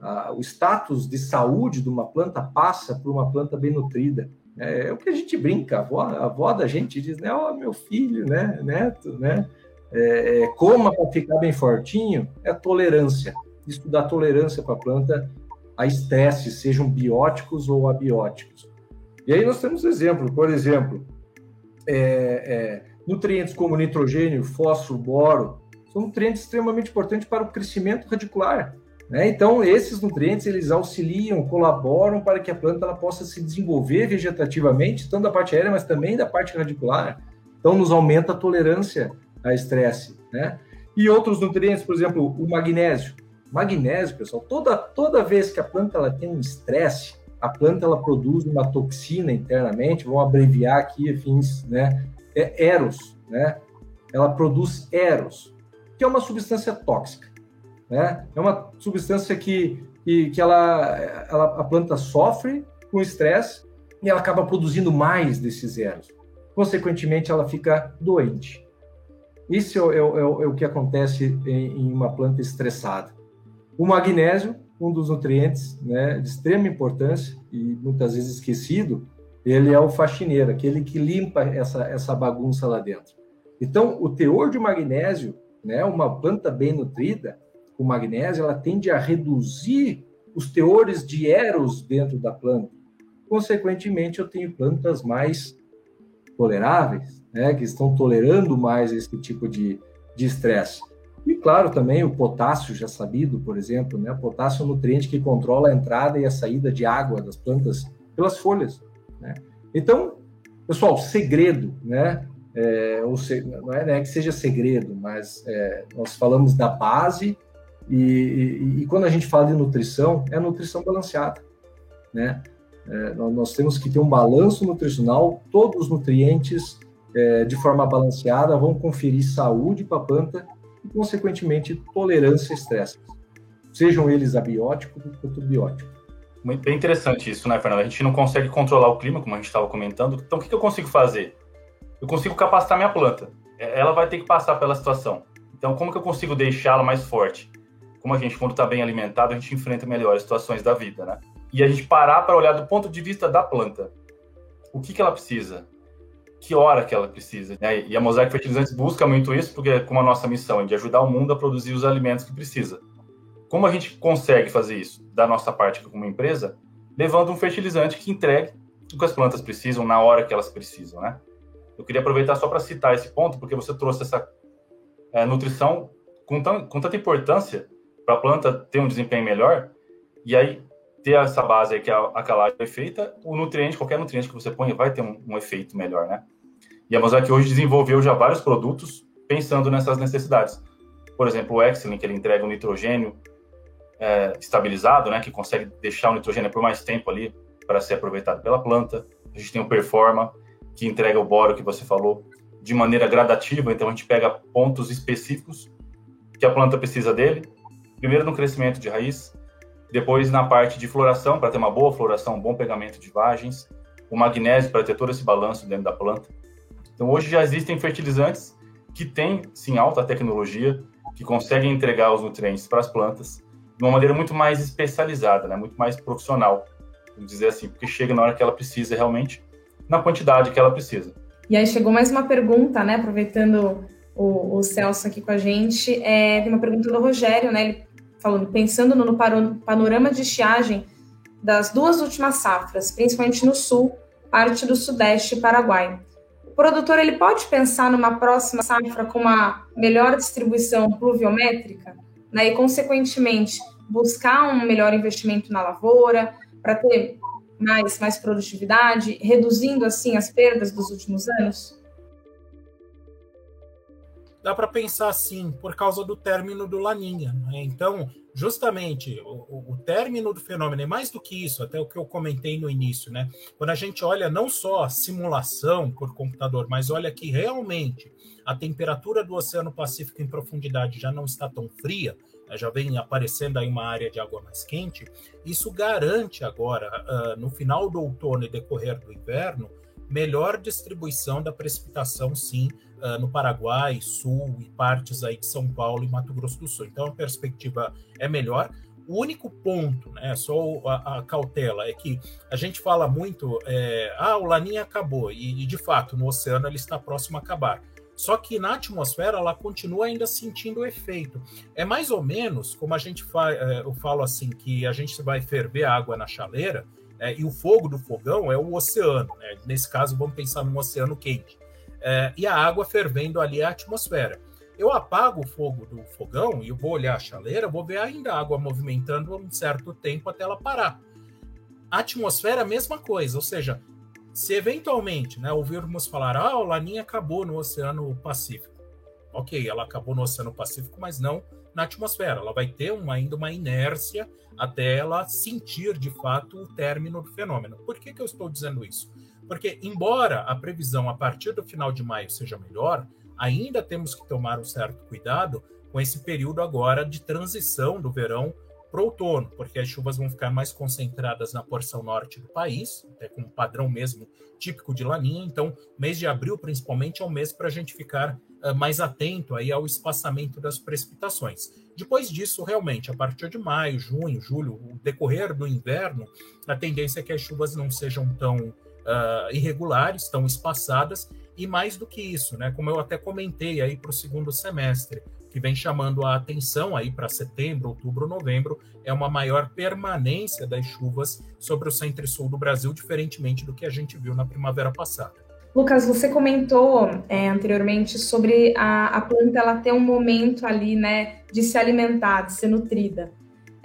ah, o status de saúde de uma planta passa por uma planta bem nutrida. É, é o que a gente brinca, a avó, a avó da gente diz, né, ó, oh, meu filho, né, neto, né, é, é, coma para ficar bem fortinho, é tolerância. Isso dá tolerância para a planta a estresse, sejam bióticos ou abióticos. E aí nós temos exemplo, por exemplo, é, é, nutrientes como nitrogênio, fósforo, boro, são nutrientes extremamente importantes para o crescimento radicular. Né? Então, esses nutrientes eles auxiliam, colaboram para que a planta ela possa se desenvolver vegetativamente, tanto da parte aérea, mas também da parte radicular. Então, nos aumenta a tolerância a estresse. Né? E outros nutrientes, por exemplo, o magnésio. Magnésio, pessoal, toda, toda vez que a planta ela tem um estresse, a planta ela produz uma toxina internamente, vamos abreviar aqui, fins, né? É eros, né? Ela produz eros, que é uma substância tóxica. Né? É uma substância que, que, que ela, ela, a planta sofre com estresse e ela acaba produzindo mais desses zeros. Consequentemente, ela fica doente. Isso é, é, é, é o que acontece em, em, uma planta estressada. O magnésio, um dos nutrientes né, de extrema importância e muitas vezes esquecido, ele é o faxineiro, aquele que limpa essa, essa bagunça lá dentro. Então, o teor de magnésio, né, uma planta bem nutrida, com magnésio, ela tende a reduzir os teores de eros dentro da planta. Consequentemente, eu tenho plantas mais toleráveis, né, que estão tolerando mais esse tipo de estresse. E claro, também o potássio, já sabido, por exemplo, né, o potássio é um nutriente que controla a entrada e a saída de água das plantas pelas folhas. Né? Então, pessoal, segredo, né? É, ou se, não é né, que seja segredo, mas é, nós falamos da base e, e, e, quando a gente fala de nutrição, é nutrição balanceada, né? É, nós temos que ter um balanço nutricional, todos os nutrientes é, de forma balanceada vão conferir saúde para a planta e, consequentemente, tolerância a estresse, sejam eles abióticos ou bióticos. Muito bem interessante isso, né, Fernando? A gente não consegue controlar o clima, como a gente estava comentando. Então, o que, eu consigo fazer? Eu consigo capacitar minha planta. Ela vai ter que passar pela situação. Então, como que eu consigo deixá-la mais forte? como a gente, quando está bem alimentado, a gente enfrenta melhores situações da vida, né? E a gente parar para olhar do ponto de vista da planta. O que, que ela precisa? Que hora que ela precisa? Né? E a Mosaic Fertilizantes busca muito isso, porque como a nossa missão é de ajudar o mundo a produzir os alimentos que precisa. Como a gente consegue fazer isso, da nossa parte como empresa? Levando um fertilizante que entregue o que as plantas precisam na hora que elas precisam, né? Eu queria aproveitar só para citar esse ponto, porque você trouxe essa é, nutrição com, tão, com tanta importância para a planta ter um desempenho melhor. E aí, ter essa base aí que a, a calagem é feita, o nutriente, qualquer nutriente que você põe, vai ter um, um efeito melhor, né? E a Mosaic hoje desenvolveu já vários produtos pensando nessas necessidades. Por exemplo, o Excellent, que ele entrega o nitrogênio é, estabilizado, né, que consegue deixar o nitrogênio por mais tempo ali para ser aproveitado pela planta. A gente tem o Performa, que entrega o boro que você falou de maneira gradativa, então a gente pega pontos específicos que a planta precisa dele. Primeiro no crescimento de raiz, depois na parte de floração, para ter uma boa floração, um bom pegamento de vagens, o magnésio para ter todo esse balanço dentro da planta. Então hoje já existem fertilizantes que têm sim alta tecnologia, que conseguem entregar os nutrientes para as plantas de uma maneira muito mais especializada, né? muito mais profissional, vamos dizer assim, porque chega na hora que ela precisa realmente, na quantidade que ela precisa. E aí chegou mais uma pergunta, né? Aproveitando o, o Celso aqui com a gente, é, tem uma pergunta do Rogério, né? Ele falando, pensando no, no panorama de estiagem das duas últimas safras, principalmente no sul, parte do sudeste e Paraguai. O produtor ele pode pensar numa próxima safra com uma melhor distribuição pluviométrica? né, e, consequentemente, buscar um melhor investimento na lavoura para ter mais, mais produtividade, reduzindo, assim, as perdas dos últimos anos? Dá para pensar assim, por causa do término do Laninha. Né? Então, justamente, o, o, término do fenômeno, é mais do que isso, até o que eu comentei no início, né? Quando a gente olha não só a simulação por computador, mas olha que realmente a temperatura do Oceano Pacífico em profundidade já não está tão fria, né, já vem aparecendo aí uma área de água mais quente, isso garante agora, uh, no final do outono e decorrer do inverno, melhor distribuição da precipitação, sim, uh, no Paraguai, Sul e partes aí de São Paulo e Mato Grosso do Sul. Então a perspectiva é melhor. O único ponto, né, só a, a cautela, é que a gente fala muito, é, ah, o Laninha acabou, e, e de fato no oceano ele está próximo a acabar. Só que na atmosfera ela continua ainda sentindo o efeito. É mais ou menos como a gente faz, é, eu falo assim, que a gente vai ferver água na chaleira é, e o fogo do fogão é o oceano. Né? Nesse caso, vamos pensar num oceano quente. É, e a água fervendo ali é a atmosfera. Eu apago o fogo do fogão e eu vou olhar a chaleira, vou ver ainda a água movimentando um certo tempo até ela parar. A atmosfera, a mesma coisa, ou seja, se eventualmente né, ouvirmos falar, ah, o Laninha acabou no Oceano Pacífico. Ok, ela acabou no Oceano Pacífico, mas não na atmosfera. Ela vai ter uma, ainda uma inércia até ela sentir de fato o término do fenômeno. Por que, que eu estou dizendo isso? Porque, embora a previsão a partir do final de maio seja melhor, ainda temos que tomar um certo cuidado com esse período agora de transição do verão para o outono, porque as chuvas vão ficar mais concentradas na porção norte do país, até como padrão mesmo típico de laninha. Então, mês de abril, principalmente, é um mês para a gente ficar uh, mais atento aí ao espaçamento das precipitações. Depois disso, realmente, a partir de maio, junho, julho, o decorrer do inverno, a tendência é que as chuvas não sejam tão uh, irregulares, tão espaçadas, e mais do que isso, né? Como eu até comentei aí para o segundo semestre, que vem chamando a atenção aí para setembro, outubro, novembro, é uma maior permanência das chuvas sobre o centro e sul do Brasil, diferentemente do que a gente viu na primavera passada. Lucas, você comentou é, anteriormente sobre a, a, planta ela ter um momento ali, né, de se alimentar, de ser nutrida.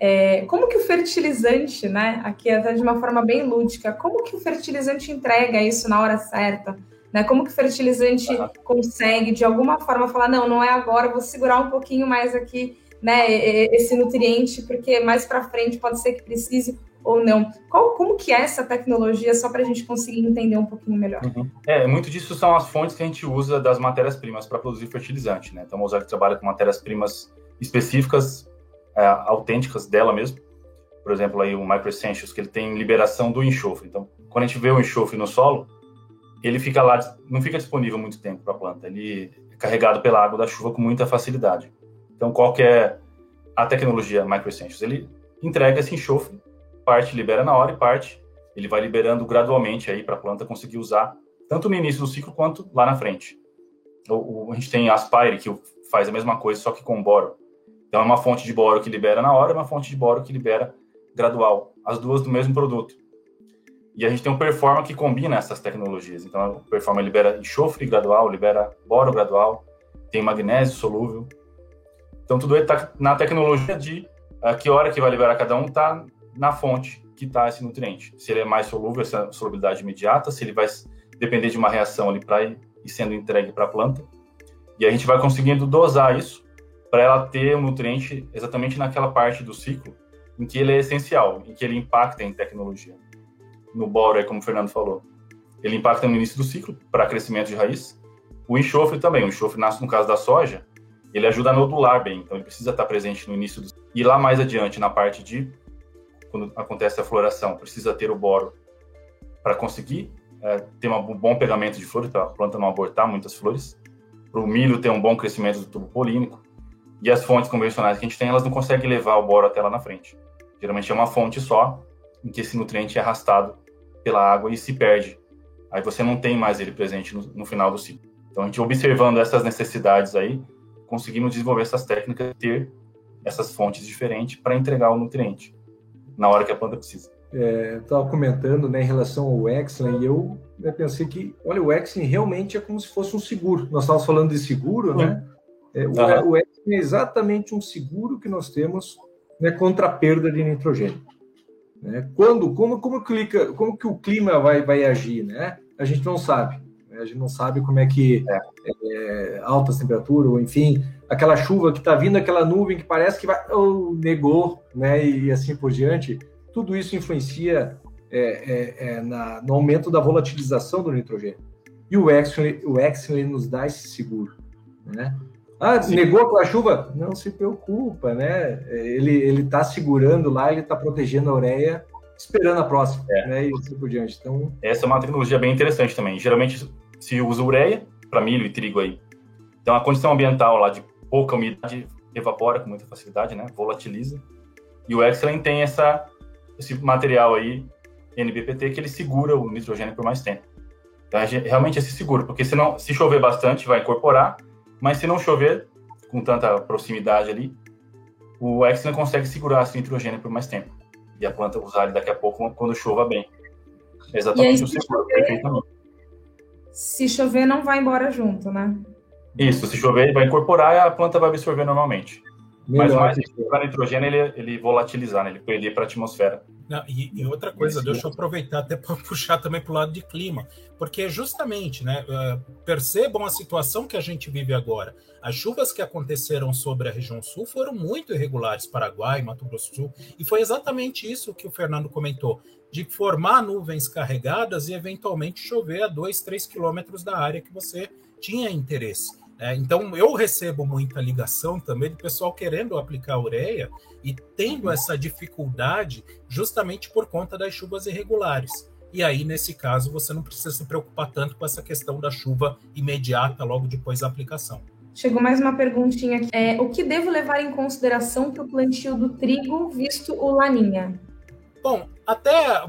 É, como que o fertilizante, né, aqui até de uma forma bem lúdica, como que o fertilizante entrega isso na hora certa? Né? Como que o fertilizante uhum. consegue, de alguma forma, falar, não, não é agora, vou segurar um pouquinho mais aqui né, esse nutriente, porque mais para frente pode ser que precise ou não. Qual, como que é essa tecnologia, só para a gente conseguir entender um pouquinho melhor? Uhum. É, muito disso são as fontes que a gente usa das matérias-primas para produzir fertilizante, né? Então, a Mosaic trabalha com matérias-primas específicas, é, autênticas dela mesmo. Por exemplo, aí o Micro Essentials, que ele tem liberação do enxofre. Então, quando a gente vê o enxofre no solo, ele fica lá, não fica disponível muito tempo para a planta. Ele é carregado pela água da chuva com muita facilidade. Então, qual que é a tecnologia MicroEssentials? Ele entrega esse enxofre, parte libera na hora e parte ele vai liberando gradualmente aí para a planta conseguir usar tanto no início do ciclo quanto lá na frente. O, o, a gente tem Aspire que faz a mesma coisa só que com boro. Então é uma fonte de boro que libera na hora e uma fonte de boro que libera gradual, as duas do mesmo produto. E a gente tem um Performa que combina essas tecnologias. Então, o Performa libera enxofre gradual, libera boro gradual, tem magnésio solúvel. Então, tudo está na tecnologia de uh, que hora que vai liberar cada um está na fonte quitar esse nutriente. Se ele é mais solúvel, essa solubilidade imediata, se ele vai depender de uma reação ali para ir sendo entregue para a planta. E a gente vai conseguindo dosar isso para ela ter o nutriente exatamente naquela parte do ciclo em que ele é essencial, em que ele impacta em tecnologia. No boro, como o Fernando falou, ele impacta no início do ciclo para crescimento de raiz. O enxofre também, o enxofre nasce no caso da soja, ele ajuda a nodular bem, então ele precisa estar presente no início do E lá mais adiante, na parte de quando acontece a floração, precisa ter o boro para conseguir é, ter um bom pegamento de flores, para a planta não abortar muitas flores, para o milho ter um bom crescimento do tubo polínico. E as fontes convencionais que a gente tem, elas não conseguem levar o boro até lá na frente. Geralmente é uma fonte só, em que esse nutriente é arrastado pela água e se perde. Aí você não tem mais ele presente no, no final do ciclo. Então, a gente observando essas necessidades aí, conseguimos desenvolver essas técnicas, ter essas fontes diferentes para entregar o nutriente na hora que a planta precisa é, estava comentando né, em relação ao Exxon e eu né, pensei que, olha, o Exxon realmente é como se fosse um seguro. Nós estávamos falando de seguro, né? É, o, uhum. o Exxon é exatamente um seguro que nós temos né, contra a perda de nitrogênio. Né? Quando, como, como, clica, como que o clima vai, vai agir, né? A gente não sabe. Né? A gente não sabe como é que é. É, altas temperaturas, ou enfim, aquela chuva que está vindo, aquela nuvem que parece que vai, oh, negou, né? E, e assim por diante tudo isso influencia é, é, é, na, no aumento da volatilização do nitrogênio. E o Exxon, o Exxon nos dá esse seguro. Né? Ah, Sim. negou com a chuva? Não se preocupa, né? Ele está segurando lá, ele está protegendo a ureia, esperando a próxima, é. né? E assim por diante. Então... Essa é uma tecnologia bem interessante também. Geralmente se usa ureia para milho e trigo aí. Então a condição ambiental lá de pouca umidade evapora com muita facilidade, né? Volatiliza. E o Excellent tem essa esse material aí, NBPT, que ele segura o nitrogênio por mais tempo. Então, é realmente esse seguro, porque senão, se chover bastante, vai incorporar, mas se não chover com tanta proximidade ali, o Excellent consegue segurar esse nitrogênio por mais tempo. E a planta usar ele daqui a pouco quando chova bem. É exatamente aí, o seguro, perfeitamente. Se chover, não vai embora junto, né? Isso, se chover, ele vai incorporar e a planta vai absorver normalmente. Melhor Mas mais para nitrogênio ele, ele volatilizar, né? ele perder para a atmosfera. Não, e, e, outra coisa, Esse deixa eu aproveitar até para puxar também para o lado de clima, porque justamente, né, uh, percebam a situação que a gente vive agora. As chuvas que aconteceram sobre a região sul foram muito irregulares, Paraguai, Mato Grosso do Sul, e foi exatamente isso que o Fernando comentou, de formar nuvens carregadas e eventualmente chover a 2, 3 quilômetros da área que você tinha interesse. É, então, eu recebo muita ligação também do pessoal querendo aplicar ureia e tendo essa dificuldade justamente por conta das chuvas irregulares. E aí, nesse caso, você não precisa se preocupar tanto com essa questão da chuva imediata logo depois da aplicação. Chegou mais uma perguntinha aqui. É, o que devo levar em consideração para o plantio do trigo, visto o laninha? Bom, até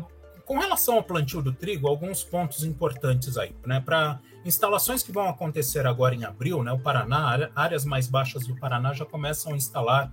com relação ao plantio do trigo, alguns pontos importantes aí, né? Para Instalações que vão acontecer agora em abril, né? O Paraná, áreas mais baixas do Paraná já começam a instalar.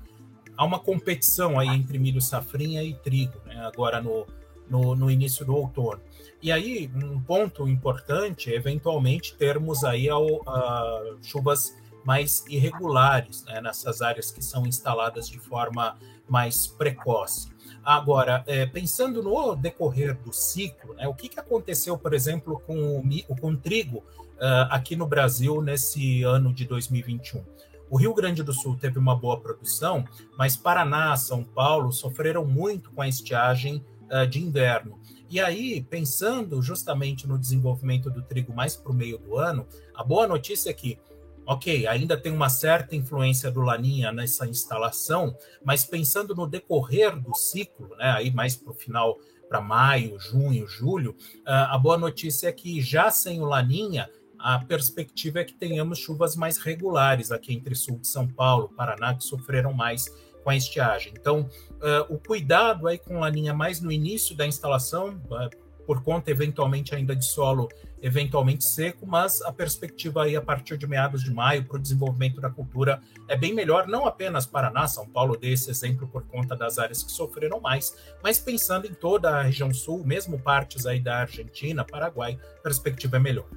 Há uma competição aí entre milho safrinha e trigo, né? Agora no, no, no início do outono. E aí, um ponto importante é eventualmente termos aí ao, uh, chuvas mais irregulares né, nessas áreas que são instaladas de forma mais precoce. Agora, é, pensando no decorrer do ciclo, né, o que, que aconteceu, por exemplo, com o, com o trigo uh, aqui no Brasil nesse ano de 2021? O Rio Grande do Sul teve uma boa produção, mas Paraná, São Paulo sofreram muito com a estiagem uh, de inverno. E aí, pensando justamente no desenvolvimento do trigo mais para o meio do ano, a boa notícia é que ok, ainda tem uma certa influência do Laninha nessa instalação, mas pensando no decorrer do ciclo, né, aí mais para o final, para maio, junho, julho, ah, a boa notícia é que já sem o Laninha, a perspectiva é que tenhamos chuvas mais regulares aqui entre sul de São Paulo, Paraná, que sofreram mais com a estiagem. Então, uh, o cuidado aí com laninha mais no início da instalação, uh, por conta eventualmente ainda de solo eventualmente seco, mas a perspectiva aí a partir de meados de maio para o desenvolvimento da cultura é bem melhor, não apenas Paraná, São Paulo dê esse exemplo por conta das áreas que sofreram mais, mas pensando em toda a região sul, mesmo partes aí da Argentina, Paraguai, a perspectiva é melhor.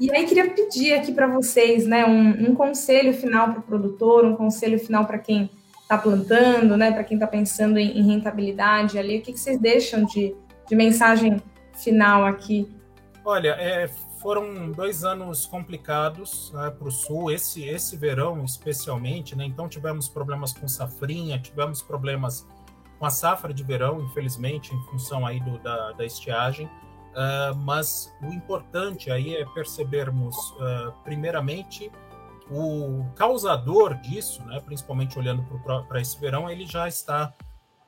E aí queria pedir aqui para vocês, né, um, um conselho final para o produtor, um conselho final para quem está plantando, né, para quem está pensando em, em, rentabilidade ali, o que, que vocês deixam de, de mensagem final aqui? Olha, é, foram dois anos complicados né, para o sul, esse, esse verão especialmente, né? Então tivemos problemas com safrinha, tivemos problemas com a safra de verão, infelizmente, em função aí do, da, da estiagem. Uh, mas o importante aí é percebermos, uh, primeiramente, o causador disso, né, principalmente olhando para esse verão, ele já está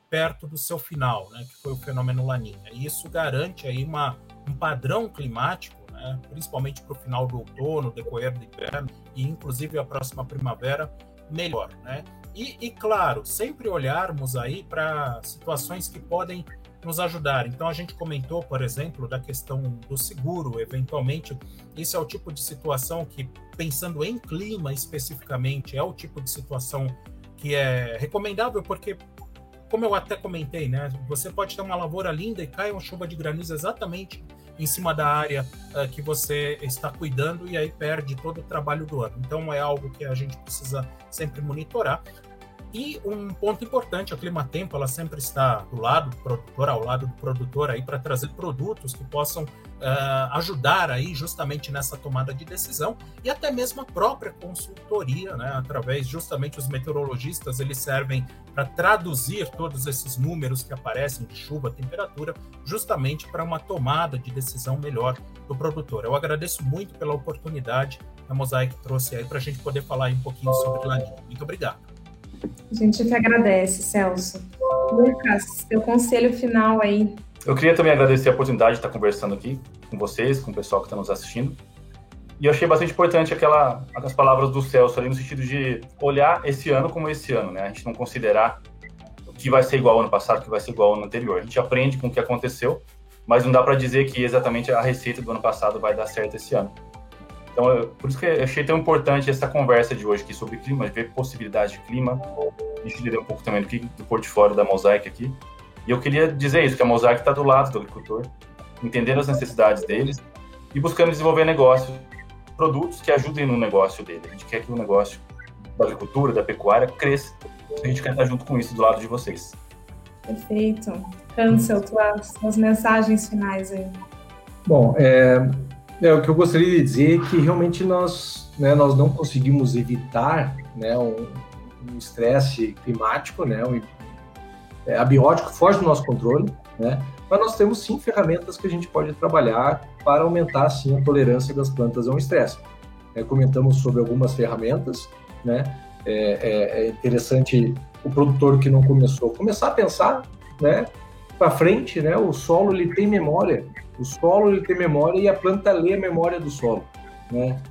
perto do seu final, né, que foi o fenômeno Laninha. E isso garante aí uma, um padrão climático, né, principalmente para o final do outono, decorrer do inverno e inclusive a próxima primavera, melhor. Né? E, e claro, sempre olharmos aí para situações que podem nos ajudar. Então, a gente comentou, por exemplo, da questão do seguro, eventualmente. Isso é o tipo de situação que, pensando em clima especificamente, é o tipo de situação que é recomendável, porque, como eu até comentei, né, você pode ter uma lavoura linda e cai uma chuva de granizo exatamente em cima da área uh, que você está cuidando e aí perde todo o trabalho do ano. Então, é algo que a gente precisa sempre monitorar. E um ponto importante, a Climatempo, ela sempre está do lado do produtor, ao lado do produtor aí para trazer produtos que possam uh, ajudar aí justamente nessa tomada de decisão e até mesmo a própria consultoria, né, através justamente os meteorologistas, eles servem para traduzir todos esses números que aparecem de chuva, temperatura, justamente para uma tomada de decisão melhor do produtor. Eu agradeço muito pela oportunidade que a Mosaic trouxe aí para a gente poder falar um pouquinho sobre Laninha. Muito obrigado. A gente te agradece, Celso. Lucas, seu conselho final aí. Eu queria também agradecer a oportunidade de estar conversando aqui com vocês, com o pessoal que está nos assistindo. E eu achei bastante importante aquela, as palavras do Celso ali, no sentido de olhar esse ano como esse ano, né? A gente não considerar o que vai ser igual ao ano passado, o que vai ser igual ao ano anterior. A gente aprende com o que aconteceu, mas não dá para dizer que exatamente a receita do ano passado vai dar certo esse ano. Então, eu, por isso que eu achei tão importante essa conversa de hoje aqui sobre clima, ver possibilidades de clima. A gente entender um pouco também do, do portfólio da Mosaic aqui. E eu queria dizer isso, que a Mosaic está do lado do agricultor, entendendo as necessidades deles e buscando desenvolver negócios, produtos que ajudem no negócio dele. A gente quer que o negócio da agricultura, da pecuária, cresça. A gente quer estar junto com isso do lado de vocês. Perfeito. Hansel, tuas, tuas mensagens finais aí. Bom, é, é, o que eu gostaria de dizer é que realmente nós, né, nós não conseguimos evitar né, um estresse climático, né, um, é, abiótico foge do nosso controle, né, mas nós temos sim ferramentas que a gente pode trabalhar para aumentar sim a tolerância das plantas ao estresse. É, comentamos sobre algumas ferramentas, né, é, é, é interessante o produtor que não começou começar a pensar, né, para frente, né, o solo ele tem memória, o solo ele tem memória e a planta lê a memória do solo, né?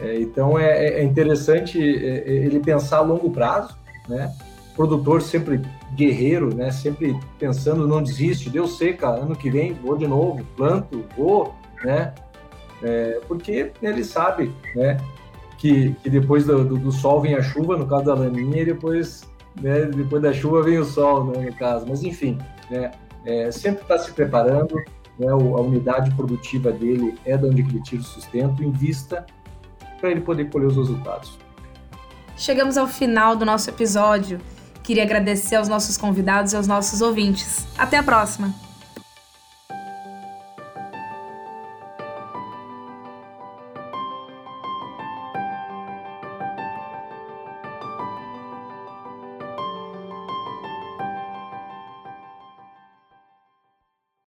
É, então é, é, é interessante é, é, ele pensar a longo prazo, né? O produtor sempre guerreiro, né? Sempre pensando não desiste, deu seca, ano que vem vou de novo, planto, vou, né? É, porque ele sabe, né? Que, que depois do, do, do, sol vem a chuva, no caso da laninha, e depois, né, depois da chuva vem o sol, né, no caso. Mas enfim, né? sempre está se preparando, né, a unidade produtiva dele é de onde ele tira o sustento, invista para ele poder colher os resultados. Chegamos ao final do nosso episódio. Queria agradecer aos nossos convidados e aos nossos ouvintes. Até a próxima!